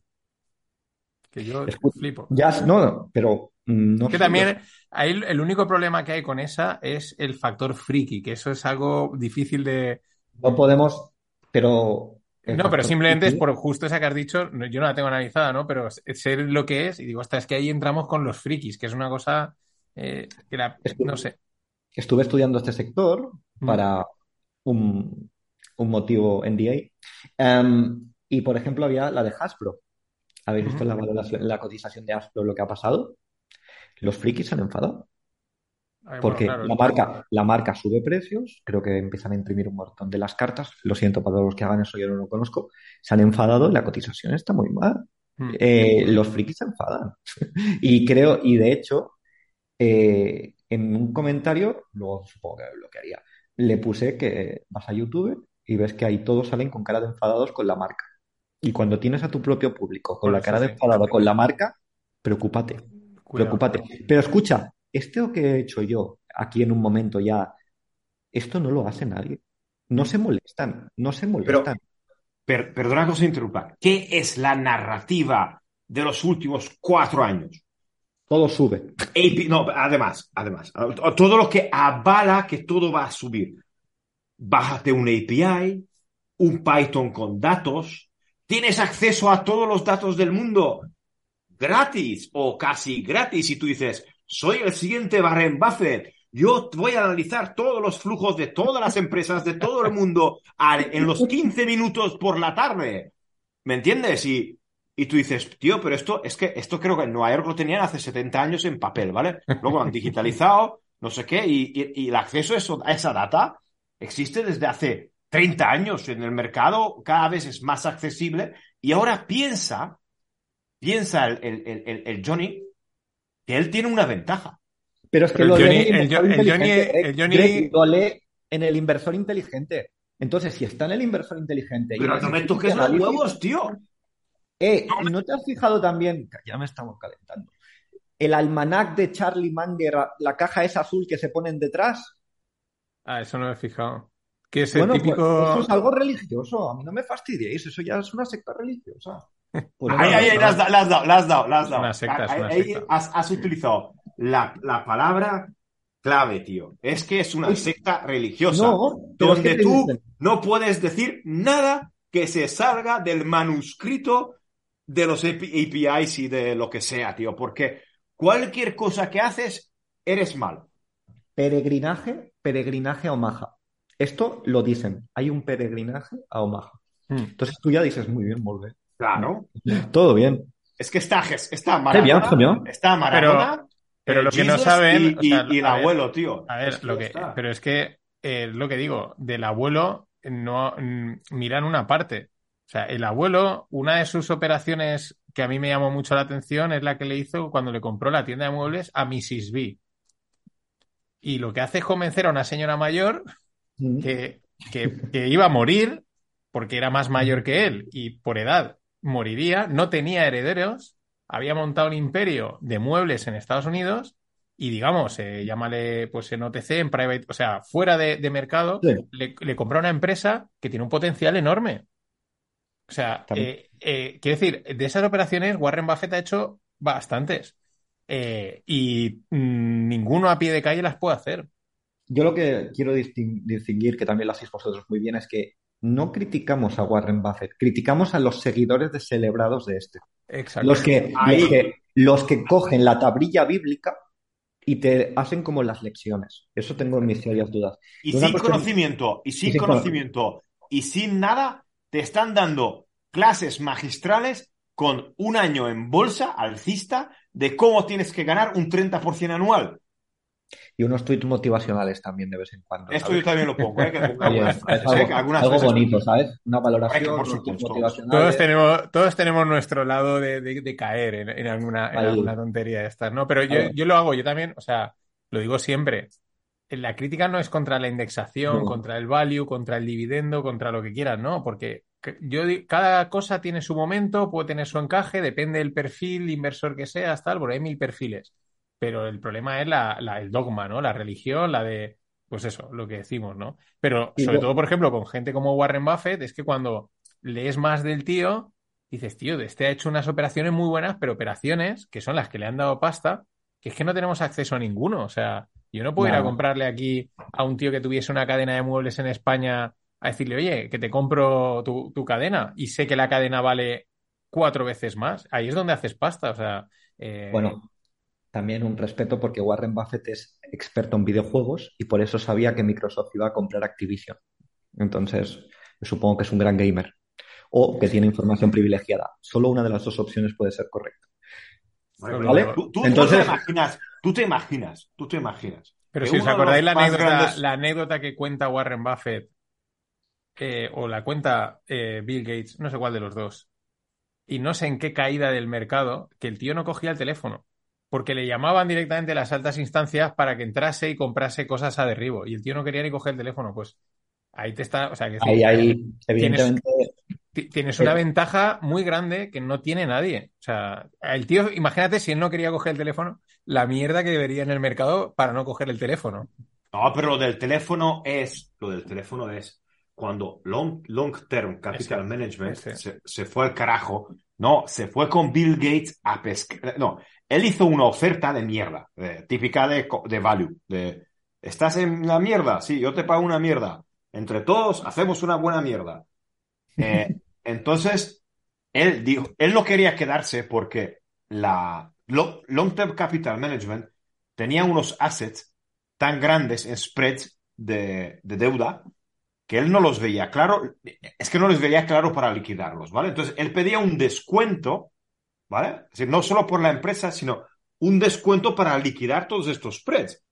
Que yo
Escu-
flipo.
ya, no, no, pero no
que también ahí el único problema que hay con esa es el factor friki, que eso es algo difícil de.
no podemos, pero...
No, pero simplemente es por justo esa que has dicho, yo no la tengo analizada, ¿no? Pero sé lo que es y digo, hasta es que ahí entramos con los frikis, que es una cosa Eh, que la-
Estu-
no sé.
Estuve estudiando este sector
Mm.
para un, un motivo NDA. Em, y, por ejemplo, había la de Hasbro. ¿Habéis visto la la cotización de Hasbro, lo que ha pasado? Los frikis se han enfadado.
A ver,
Porque
bueno, claro,
la marca, la marca sube precios, creo que empiezan a imprimir un montón de las cartas. Lo siento para todos los que hagan eso, yo no lo conozco. Se han enfadado y la cotización está muy mal.
Mm.
Eh, los frikis se enfadan. Y creo, y de hecho, eh, en un comentario, luego supongo que lo que haría, le puse que vas a YouTube y ves que ahí todos salen con cara de enfadados con la marca. Y cuando tienes a tu propio público con la cara de enfadado con la marca, preocúpate.
Cuidado.
Preocúpate. Pero escucha, esto que he hecho yo aquí en un momento ya, esto no lo hace nadie. No se molestan, no se molestan.
Per- perdona que os interrumpa. ¿Qué es la narrativa de los últimos cuatro años?
Todo sube.
AP no, además, además, todo lo que avala que todo va a subir. Bájate un API, un Python con datos, tienes acceso a todos los datos del mundo gratis o casi gratis y tú dices, soy el siguiente Warren Buffett, yo voy a analizar todos los flujos de todas las empresas de todo el mundo en los 15 minutos por la tarde. ¿Me entiendes? Y, y tú dices, tío, pero esto es que esto creo que en Nueva York lo tenían hace 70 años en papel, ¿vale? Luego han digitalizado, no sé qué, y, y- el acceso a, a esa data existe desde hace 30 años en el mercado, cada vez es más accesible, y ahora piensa, piensa el, el- el- el- el Johnny, que él tiene una ventaja.
Pero es que
Pero
lo
el
lee
Johnny-
en
el el Johnny-
inteligente, Greg.
el Johnny-
Greg, lo lee en el inversor inteligente. Entonces, si está en el inversor inteligente
Pero no me toques los huevos, tío.
Eh, ¿y ¿no te has fijado también? Ya me estamos calentando. El almanac de Charlie Munger, la caja esa azul que se ponen detrás.
Ah, eso no me he fijado. Que es el
Bueno, pues,
típico.
eso es algo religioso. A mí no me fastidiéis. Eso ya es una secta religiosa. Pues
Ahí,
no,
ahí, ahí,
no.
la has dado, la has dado, la has dado, la has
Es
dado.
una secta, es
Ahí-
una
ahí
secta.
has, has utilizado la, la palabra clave, tío. Es que es una secta religiosa.
No, pero es
donde
que
tú
dicen-
no puedes decir nada que se salga del manuscrito de los API APIs y de lo que sea, tío, porque cualquier cosa que haces, eres malo.
Peregrinaje, peregrinaje a Omaha. Esto lo dicen. Hay un peregrinaje a Omaha.
Mm.
Entonces tú ya dices, muy bien, muy bien.
Claro.
Todo bien.
Es que está, está
Qué bien,
Maradona,
qué bien.
está Maradona,
pero
eh,
lo que no saben,
y,
o sea,
y- y el
ver,
abuelo, tío.
A ver,
Es que
lo
ya
que,
está.
pero es que eh, lo que digo, del abuelo no mm, miran una parte. O sea, el abuelo, una de sus operaciones que a mí me llamó mucho la atención es la que le hizo cuando le compró la tienda de muebles a Mrs. B. Y lo que hace es convencer a una señora mayor
Mm.
que, que, que iba a morir porque era más mayor que él y por edad moriría, no tenía herederos, había montado un imperio de muebles en Estados Unidos y digamos, eh, llámale pues en OTC, en private, o sea, fuera de, de mercado,
Sí.
le, le compró una empresa que tiene un potencial enorme. O sea, eh, eh, quiero decir, de esas operaciones Warren Buffett ha hecho bastantes y mm, ninguno a pie de calle las puede hacer.
Yo lo que quiero distin- distinguir, que también lo hacéis vosotros muy bien, es que no criticamos a Warren Buffett, criticamos a los seguidores de celebrados de este.
Exacto.
Los que,
Ahí.
los que, los que cogen la tablilla bíblica y te hacen como las lecciones. Eso tengo mis serias dudas.
Y
Una
sin
cuestión-
conocimiento, y sin
y sin
conocimiento, y sin nada, te están dando clases magistrales con un año en bolsa alcista de cómo tienes que ganar un 30% anual.
Y unos tweets motivacionales también de vez en cuando.
Esto
¿sabes?
yo también lo pongo, ¿eh? Que pongo
Oye,
algunas
es algo, algo bonito, ¿sabes? Una valoración,
por supuesto.
motivacionales.
Todos tenemos, todos tenemos nuestro lado de, de- de caer en, en alguna, en alguna tontería de estas, ¿no? Pero yo, yo lo hago, yo también, o sea, lo digo siempre. La crítica no es contra la indexación,
No.
contra el value, contra el dividendo, contra lo que quieras, ¿no? Porque yo cada cosa tiene su momento, puede tener su encaje, depende del perfil inversor que seas, tal, porque hay mil perfiles. Pero el problema es la, la- el dogma, ¿no? La religión, la de, pues eso, lo que decimos, ¿no? Pero sobre todo, por ejemplo, con gente como Warren Buffett, es que cuando lees más del tío, dices, tío, este ha hecho unas operaciones muy buenas, pero operaciones que son las que le han dado pasta, que es que no tenemos acceso a ninguno. O sea, yo no puedo ir a comprarle aquí a un tío que tuviese una cadena de muebles en España a decirle, oye, que te compro tu, tu cadena y sé que la cadena vale cuatro veces más. Ahí es donde haces pasta. O sea, eh,
Bueno, también un respeto porque Warren Buffett es experto en videojuegos y por eso sabía que Microsoft iba a comprar Activision. Entonces, supongo que es un gran gamer o que tiene información privilegiada. Solo una de las dos opciones puede ser correcta.
¿Vale? Tú, tú, Entonces... tú, te imaginas, tú te imaginas, tú te imaginas.
Pero si os acordáis la anécdota, grandes... la anécdota que cuenta Warren Buffett eh, o la cuenta eh, Bill Gates, no sé cuál de los dos, y no sé en qué caída del mercado, que el tío no cogía el teléfono, porque le llamaban directamente las altas instancias para que entrase y comprase cosas a derribo, y el tío no quería ni coger el teléfono, pues ahí te está, o sea, que
ahí, ahí, evidentemente...
Tienes, tienes una ventaja muy grande que no tiene nadie. O sea, el tío, imagínate si él no quería coger el teléfono, la mierda que debería en el mercado para no coger el teléfono.
No, pero lo del teléfono es, lo del teléfono es cuando Long, long Term Capital ese, Management ese. Se, se, fue al carajo, no, se fue con Bill Gates a pescar. No, él hizo una oferta de mierda, de, típica de, de value. De, ¿Estás en la mierda? Sí, yo te pago una mierda. Entre todos hacemos una buena mierda. Eh, entonces, él dijo, él no quería quedarse porque la Long Term Capital Management tenía unos assets tan grandes en spreads de, de deuda que él no los veía claro, es que no les veía claro para liquidarlos, ¿vale? Entonces, él pedía un descuento, ¿vale? Es decir, no solo por la empresa, sino un descuento para liquidar todos estos spreads.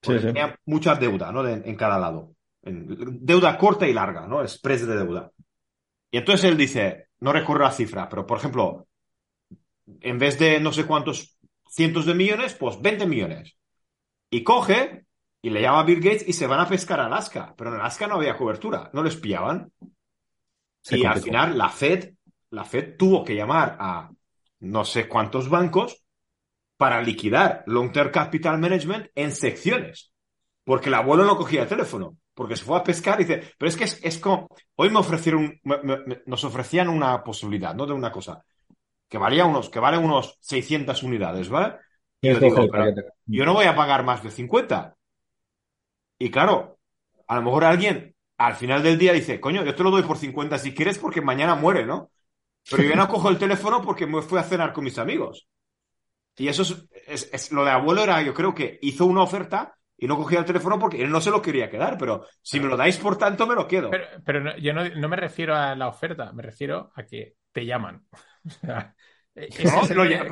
Sí, sí. Tenía mucha deuda, ¿no? De, en cada lado. En, deuda corta y larga, ¿no? Spreads de deuda. Y entonces él dice, no recuerdo la cifra, pero por ejemplo, en vez de no sé cuántos cientos de millones, pues 20 millones. Y coge y le llama a Bill Gates y se van a pescar a Alaska. Pero en Alaska no había cobertura, no les pillaban. Se y complicó. al final la Fed, la Fed tuvo que llamar a no sé cuántos bancos para liquidar Long Term Capital Management en secciones. Porque el abuelo no cogía el teléfono. Porque se fue a pescar y dice, pero es que es, es como, hoy me ofrecieron, me, me, nos ofrecían una posibilidad, ¿no? De una cosa, que valía unos, que vale unos 600 unidades, ¿vale? Y yo digo, pero yo no voy a pagar más de 50. Y claro, a lo mejor alguien al final del día dice, coño, yo te lo doy por 50 si quieres porque mañana muere, ¿no? Pero yo no cojo el teléfono porque me fui a cenar con mis amigos. Y eso es, es, es, lo de abuelo era, yo creo que hizo una oferta y no cogía el teléfono porque él no se lo quería quedar, pero si me lo dais por tanto, me lo quedo.
Pero, pero no, yo no, no, me refiero a la oferta, me refiero a que te llaman.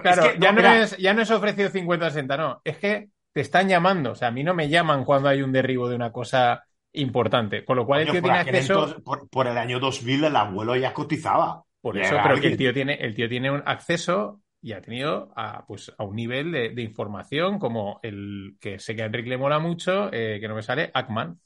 Claro, ya, no, es, ya no es ofrecido 50-60, no, es que te están llamando. O sea, a mí no me llaman cuando hay un derribo de una cosa importante. Con lo cual Coño, el tío tiene acceso.
Entonces, por, por, el año 2000 el abuelo ya cotizaba.
Por eso, pero que el tío tiene, el tío tiene un acceso y ha tenido a, pues, a un nivel de, de, información como el que sé que a Enrique le mola mucho, eh, que no me sale, Ackman.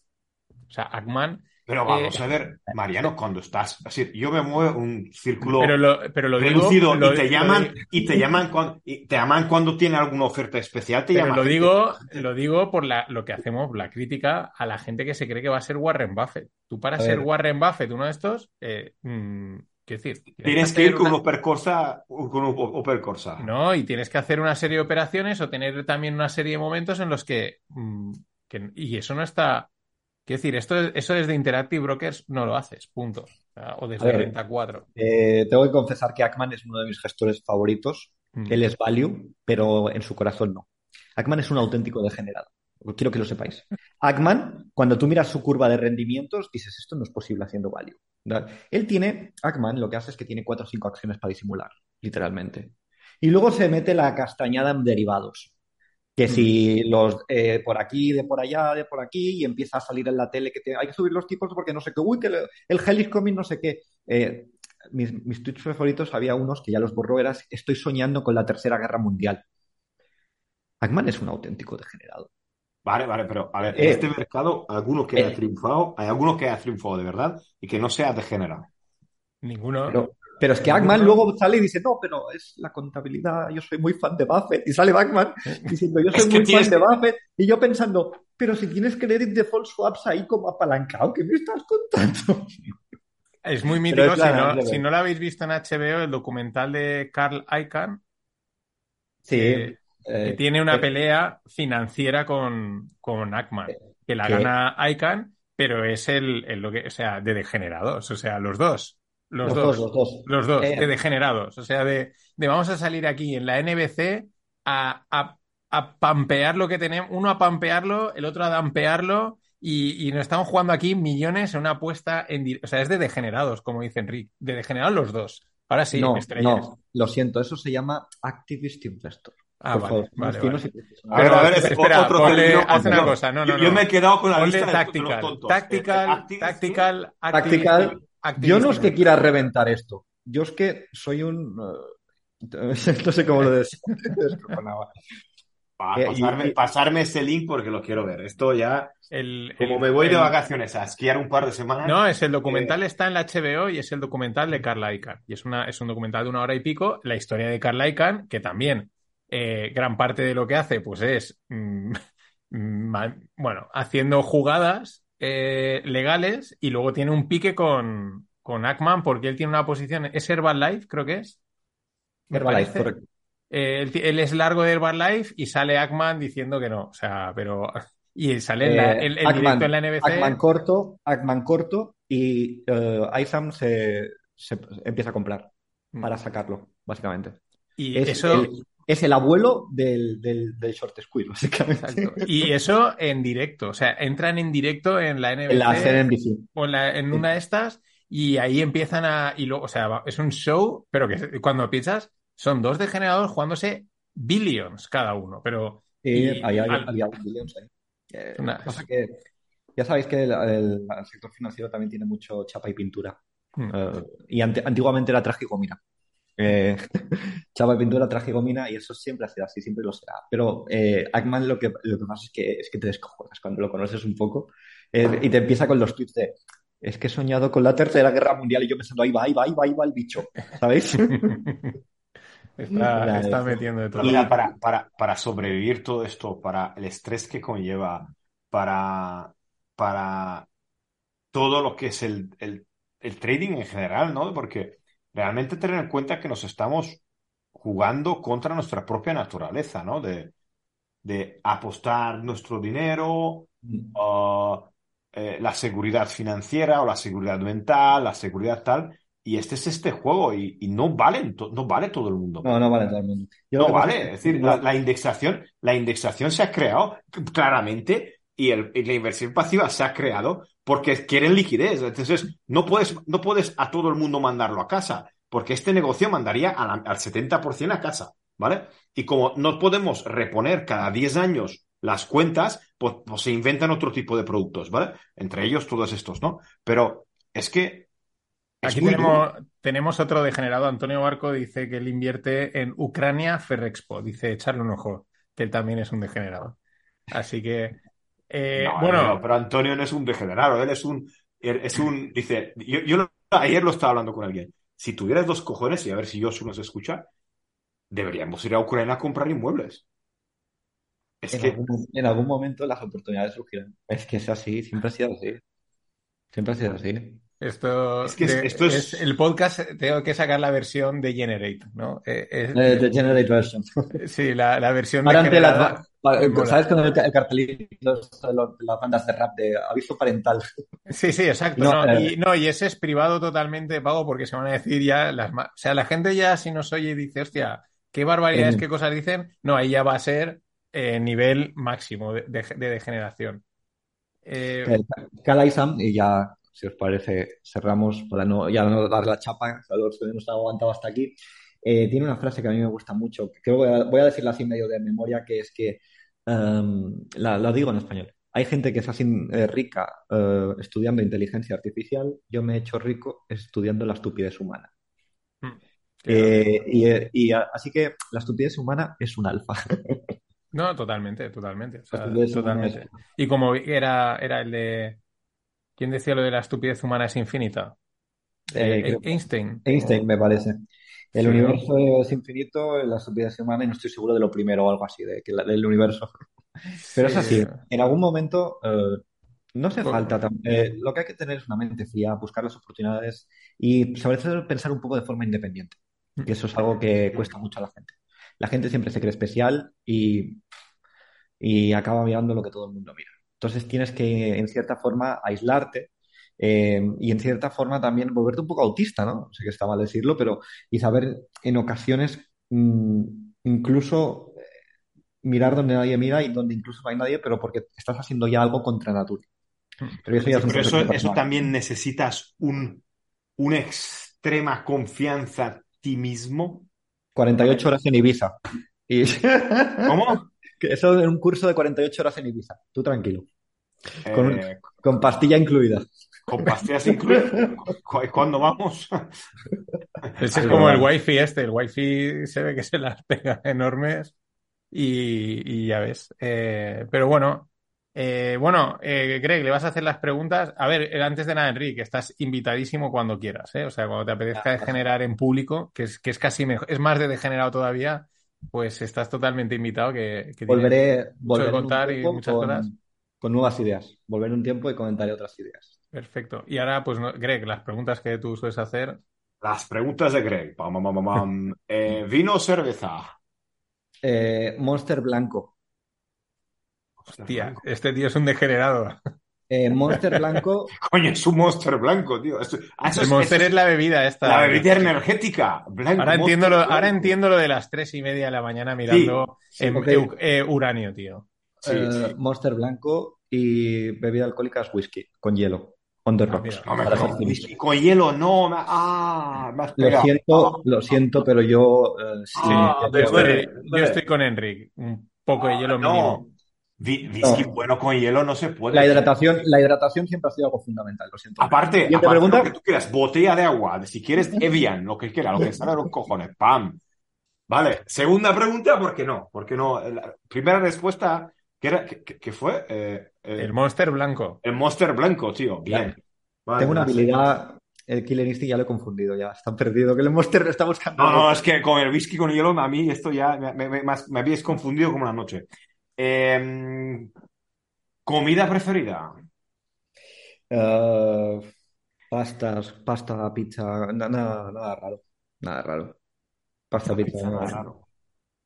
O sea, Ackman
pero vamos eh, a ver, Mariano, cuando estás, así, yo me muevo un círculo
pero lo, pero lo
reducido
digo,
y te llaman y te llaman cuando y te llaman cuando tiene alguna oferta especial, te
pero
llaman.
Lo digo, lo digo por la, lo que hacemos, la crítica a la gente que se cree que va a ser Warren Buffett. Tú para ser. Warren Buffett, uno de estos, eh, mmm, Quiero decir,
tienes, tienes que ir con una... Corsa, con un Corsa.
No, y tienes que hacer una serie de operaciones o tener también una serie de momentos en los que, mmm, que y eso no está Quiero decir, esto, eso desde Interactive Brokers no lo haces, punto. O, o desde ver, 34.
Eh, tengo que confesar que Ackman es uno de mis gestores favoritos. Mm. Él es value, pero en su corazón no. Ackman es un auténtico degenerado. Quiero que lo sepáis. Ackman, cuando tú miras su curva de rendimientos, dices, esto no es posible haciendo value. Él tiene, Ackman lo que hace es que tiene cuatro o cinco acciones para disimular, literalmente. Y luego se mete la castañada en derivados que si los eh, por aquí, de por allá, de por aquí, y empieza a salir en la tele que te, hay que subir los tipos porque no sé qué, uy, que el, el Helix Comic no sé qué. Eh, mis, mis tweets favoritos había unos que ya los borró, era estoy soñando con la tercera guerra mundial. Ackman es un auténtico degenerado.
Vale, vale, pero a ver, en eh, este mercado, alguno que haya triunfado, hay alguno que haya triunfado de verdad y que no sea degenerado.
Ninguno.
Pero, pero es que Ackman luego sale y dice, no, pero es la contabilidad, yo soy muy fan de Buffett. Y sale Ackman diciendo, yo soy es muy fan de Buffett. Y yo pensando, pero si tienes credit default swaps ahí como apalancado, ¿qué me estás contando?
Es muy mítico, es si, no, si, no, lo habéis visto en HBO, el documental de Carl Icahn.
Sí.
Eh, eh, que tiene una eh, pelea financiera con, con Ackman, que la gana Icahn, pero es el, el, lo que, o sea, de degenerados, o sea, los dos. Los, los, dos, dos, los dos. Los dos, eh... de degenerados. O sea, de, de, vamos a salir aquí en la NBC a, a, a pampear lo que tenemos, uno a pampearlo, el otro a dampearlo, y, y nos estamos jugando aquí millones en una apuesta en O sea, es de degenerados, como dice Enrique, de degenerados los dos. Ahora sí,
no, no, lo siento, eso se llama Activist Investor.
Ah, vale.
A ver,
Pero,
a ver, es
espera,
otro
ponle-
término
haz una
yo-
cosa, no, no,
yo, yo
no.
me he quedado con la
Ponle
lista de- de los
tactical,
tontos.
tactical,
Eh,
tactical,
Tactical.
activist
Yo no es que quiera reventar esto, yo es que soy un... eh, no sé cómo lo decía.
Pa-
Eh, y-
pasarme,
y-
pasarme ese link porque lo quiero ver. Esto ya,
El-
como
el-
me voy de vacaciones a esquiar un par de semanas.
No, es el documental está en la HBO y es el documental de Carl Icahn. Y es, una, es un documental de una hora y pico, la historia de Carl Icahn, que también eh, gran parte de lo que hace pues es, mm, ma- bueno, haciendo jugadas eh, legales y luego tiene un pique con, con Ackman porque él tiene una posición, es Herbalife, creo que es.
Herbalife, correcto.
Eh, él, es largo de Herbalife y sale Ackman diciendo que no. O sea, pero. Y sale en, la- en- en
Ackman-
directo en la NBC.
Ackman corto, Ackman corto y Isam se, se empieza a comprar
Mm.
para sacarlo, básicamente.
Y
Es,
eso.
el, es el abuelo del, del, del short squeeze, básicamente.
Exacto. Y eso en directo. O sea, entran en directo en la NBC
En la CNBC.
o en, la- en una de estas y ahí empiezan a. Y luego, o sea, es un show, pero que cuando piensas, son dos degenerados jugándose billions cada uno. Pero.
Y había,
al-
había billions ahí. Eh,
Una-
pasa que ya sabéis que el, el- el sector financiero también tiene mucho chapa y pintura.
Mm.
Eh, y ante- antiguamente era tragicomina. Eh, chapa y pintura, tragicomina, y eso siempre ha sido así, siempre lo será. Pero eh, Ackman lo que, lo que pasa es que, es que te descojonas cuando lo conoces un poco eh, y te empieza con los tweets de es que he soñado con la tercera guerra mundial y yo pensando ahí va, ahí va, ahí va, ahí va el bicho, ¿sabéis?
está, está metiendo de todo.
Mira, para, para, para sobrevivir todo esto, para el estrés que conlleva, para, para todo lo que es el, el, el trading en general, ¿no? Porque realmente tener en cuenta que nos estamos jugando contra nuestra propia naturaleza, ¿no? De, de apostar nuestro dinero, uh, eh, la seguridad financiera o la seguridad mental, la seguridad tal. Y este es este juego y, y no valen, no vale todo el mundo.
No, no vale todo el mundo. Yo
No vale,
es
decir, la, la indexación, la indexación se ha creado claramente y, el- y la inversión pasiva se ha creado porque quieren liquidez. Entonces, no puedes, no puedes a todo el mundo mandarlo a casa, porque este negocio mandaría a la- al 70% a casa, ¿vale? Y como no podemos reponer cada 10 años las cuentas, pues, pues se inventan otro tipo de productos, ¿vale? Entre ellos todos estos, ¿no? Pero es que es
Aquí tenemos,
duro.
tenemos otro degenerado. Antonio Barco dice que él invierte en Ucrania Ferrexpo. Dice echarle un ojo, que él también es un degenerado. Así que, eh,
No,
bueno,
no, pero Antonio no es un degenerado, él es un, él es un, dice, yo, yo lo- ayer lo estaba hablando con alguien, si tuvieras dos cojones, y a ver si Josu nos escucha, deberíamos ir a Ucrania a comprar inmuebles. Es
en,
que,
algún, en algún momento las oportunidades surgirán. Es que es así, siempre ha sido así. Siempre ha sido así.
esto,
Es que es-
de-
esto es-
el podcast. Tengo que sacar la versión de Generate, ¿no? Eh, es-
Eh, the Generate Version.
sí, la, la versión
Ahora ante
degenerada.
Pa- eh. ¿Sabes con el, ca- el cartelito de de las bandas de rap de aviso parental?
Sí, sí, exacto.
No,
No,
eh.
y, no, y ese es privado totalmente de pago porque se van a decir ya las O sea, la gente ya si nos oye y dice, hostia, qué barbaridades,
Eh.
qué cosas dicen, no, ahí ya va a ser eh, nivel máximo de, de- de degeneración. Eh,
El Cal Isam, y ya, si os parece, cerramos para no, ya no dar la chapa, los que nos han aguantado hasta aquí. Eh, tiene una frase que a mí me gusta mucho, que creo que voy a, voy a decirla así medio de memoria, que es que, em, la, la digo en español, hay gente que es así eh, rica eh, estudiando inteligencia artificial, yo me he hecho rico estudiando la estupidez humana. Eh, y, eh, y a- así que la estupidez humana es un alfa.
no, totalmente, totalmente. o sea, totalmente.
es-
Y como era, era el de. ¿Quién decía lo de la estupidez humana es infinita?
Eh,
Einstein.
Einstein, me parece. El
Sí,
universo es infinito, la estupidez humana, y no estoy seguro de lo primero o algo así, de que la- del universo. Pero es
Sí.
así, en algún momento eh, no hace
Poco.
falta. eh, lo que hay que tener es una mente fría, buscar las oportunidades y sobre todo pensar un poco de forma independiente. Que eso es algo que cuesta mucho a la gente. La gente siempre se cree especial y, y acaba mirando lo que todo el mundo mira. Entonces tienes que, en cierta forma, aislarte eh, y en cierta forma también volverte un poco autista, ¿no? Sé que está mal decirlo, pero y saber en ocasiones mm, incluso mirar donde nadie mira y donde incluso no hay nadie, pero porque estás haciendo ya algo contra natura. Pero eso, ya es un
Pero eso, también necesitas un, una extrema confianza en ti mismo.
48 horas en Ibiza. Y
¿Cómo?
eso en un curso de 48 horas en Ibiza. Tú tranquilo. Con,
Eh,
con pastilla incluida.
Con pastillas incluidas. ¿Cu- ¿Cuándo vamos?
Ese es como el wifi este. El wifi se ve que se las pega enormes y, y ya ves. Eh, pero bueno, eh, bueno, eh, Greg, le vas a hacer las preguntas. A ver, eh, antes de nada, Enrique, estás invitadísimo cuando quieras, ¿eh? O sea, cuando te apetezca degenerar en público, que es, que es casi mejor, es más de degenerado todavía, pues estás totalmente invitado que, que tienes
Volveré,
mucho de
volveré
contar y
tiempo
muchas
con,
cosas.
con nuevas ideas. Volveré un tiempo y comentaré otras ideas.
Perfecto. Y ahora, pues, no- Greg, las preguntas que tú sueles hacer.
Las preguntas de Greg. Pam, pam, pam, pam. Eh, ¿Vino o cerveza?
Eh, Monster Blanco.
Tía, este tío es un degenerado.
Eh, Monster Blanco,
Coño, es un monster blanco, tío. Esto- ah, eso
El
es-
Monster
eso
es la bebida esta.
la bebida energética. Blanco,
Ahora entiendo, lo, ahora entiendo lo de las tres y media de la mañana mirando
sí,
em- eh, uranio, tío.
Sí,
eh,
sí.
Monster Blanco y bebida alcohólica es whisky con hielo. On the
Ah,
rocks.
mira.
No con, hielo, no. me- ah, me has
Lo siento, lo siento, pero yo eh, sí,
Ah,
Yo
duele.
estoy, yo estoy con Enric. Un poco de hielo mínimo.
Whisky
No.
bueno con hielo no se puede.
la hidratación, la hidratación siempre ha sido algo fundamental, lo siento.
Aparte, aparte
pregunta.
lo que tú quieras, botella de agua, si quieres Evian, lo que quieras, lo que salga de los cojones, pam. Vale, segunda pregunta, ¿por qué no? ¿Por qué no? La primera respuesta, ¿qué, era, qué fue? Eh, eh,
El Monster blanco.
el Monster blanco, tío, bien. Vale,
Tengo una habilidad, el Killer Instinct ya lo he confundido, ya está perdido, que el Monster está buscando.
No, no, es que con el whisky con hielo, a mí esto ya me, me, me- me habéis confundido como la noche. Eh, ¿comida preferida?
Eh, pastas, pasta, pizza, na- nada, nada raro, nada raro. Pasta, pizza,
Nada
nada,
raro.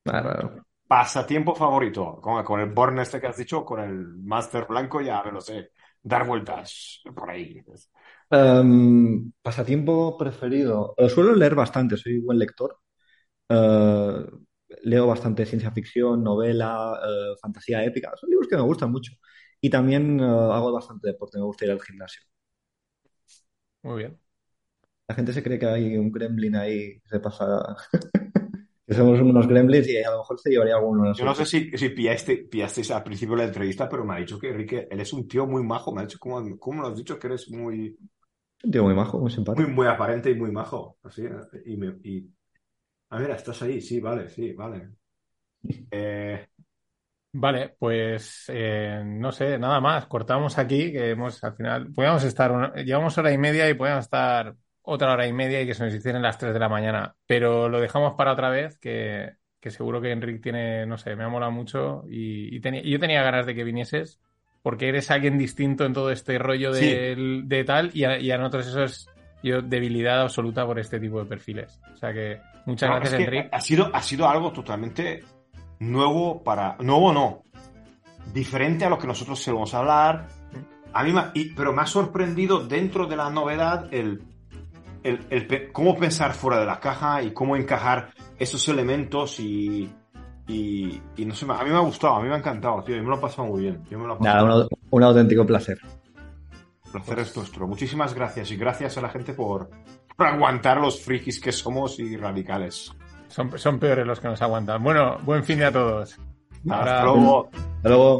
nada raro.
Pasatiempo favorito, con, con el Born este que has dicho, con el Master blanco, ya me lo sé. Dar vueltas por ahí.
Em, pasatiempo preferido. Eh, suelo leer bastante, soy buen lector. Eh, leo bastante ciencia ficción, novela, eh, fantasía épica. Son libros que me gustan mucho. Y también hago bastante deporte, me gusta ir al gimnasio.
Muy bien.
La gente se cree que hay un gremlin ahí que se pasa, que somos unos gremlins y a lo mejor se llevaría alguno de
Yo no sé si, si pillaste, pillasteis al principio de la entrevista, pero me ha dicho que Enrique, él es un tío muy majo. Me ha dicho, ¿cómo, cómo lo has dicho? Que eres muy,
Un tío muy majo, muy
muy,
simpático.
muy aparente y muy majo. Así, y, me, y... Ah, mira, estás ahí. Sí, vale, sí, vale. Eh,
Vale, pues eh, no sé, nada más. Cortamos aquí, que hemos al final, podíamos estar, una- llevamos hora y media y podíamos estar otra hora y media y que se nos hicieran las 3 de la mañana. Pero lo dejamos para otra vez, que, que seguro que Enric tiene, no sé, me ha molado mucho y, y tenía- y yo tenía ganas de que vinieses, porque eres alguien distinto en todo este rollo
Sí.
del- de tal y a, y a nosotros eso es yo debilidad absoluta por este tipo de perfiles. O sea que muchas
no,
gracias,
es que
Enric.
ha sido, ha sido algo totalmente nuevo para... Nuevo no. Diferente a lo que nosotros solemos hablar. A mí me- y- pero me ha sorprendido dentro de la novedad el, el, el cómo pensar fuera de la caja y cómo encajar esos elementos y, y, y no sé, a mí me ha gustado, a mí me ha encantado, tío, yo me lo he pasado muy bien. Yo me lo he pasado
Nada, un, un auténtico placer.
El placer es nuestro. Muchísimas gracias y gracias a la gente por, por aguantar los frikis que somos y radicales.
Son, son peores los que nos aguantan. Bueno, buen fin de a todos.
Hasta
Ahora-
luego.
Hasta luego.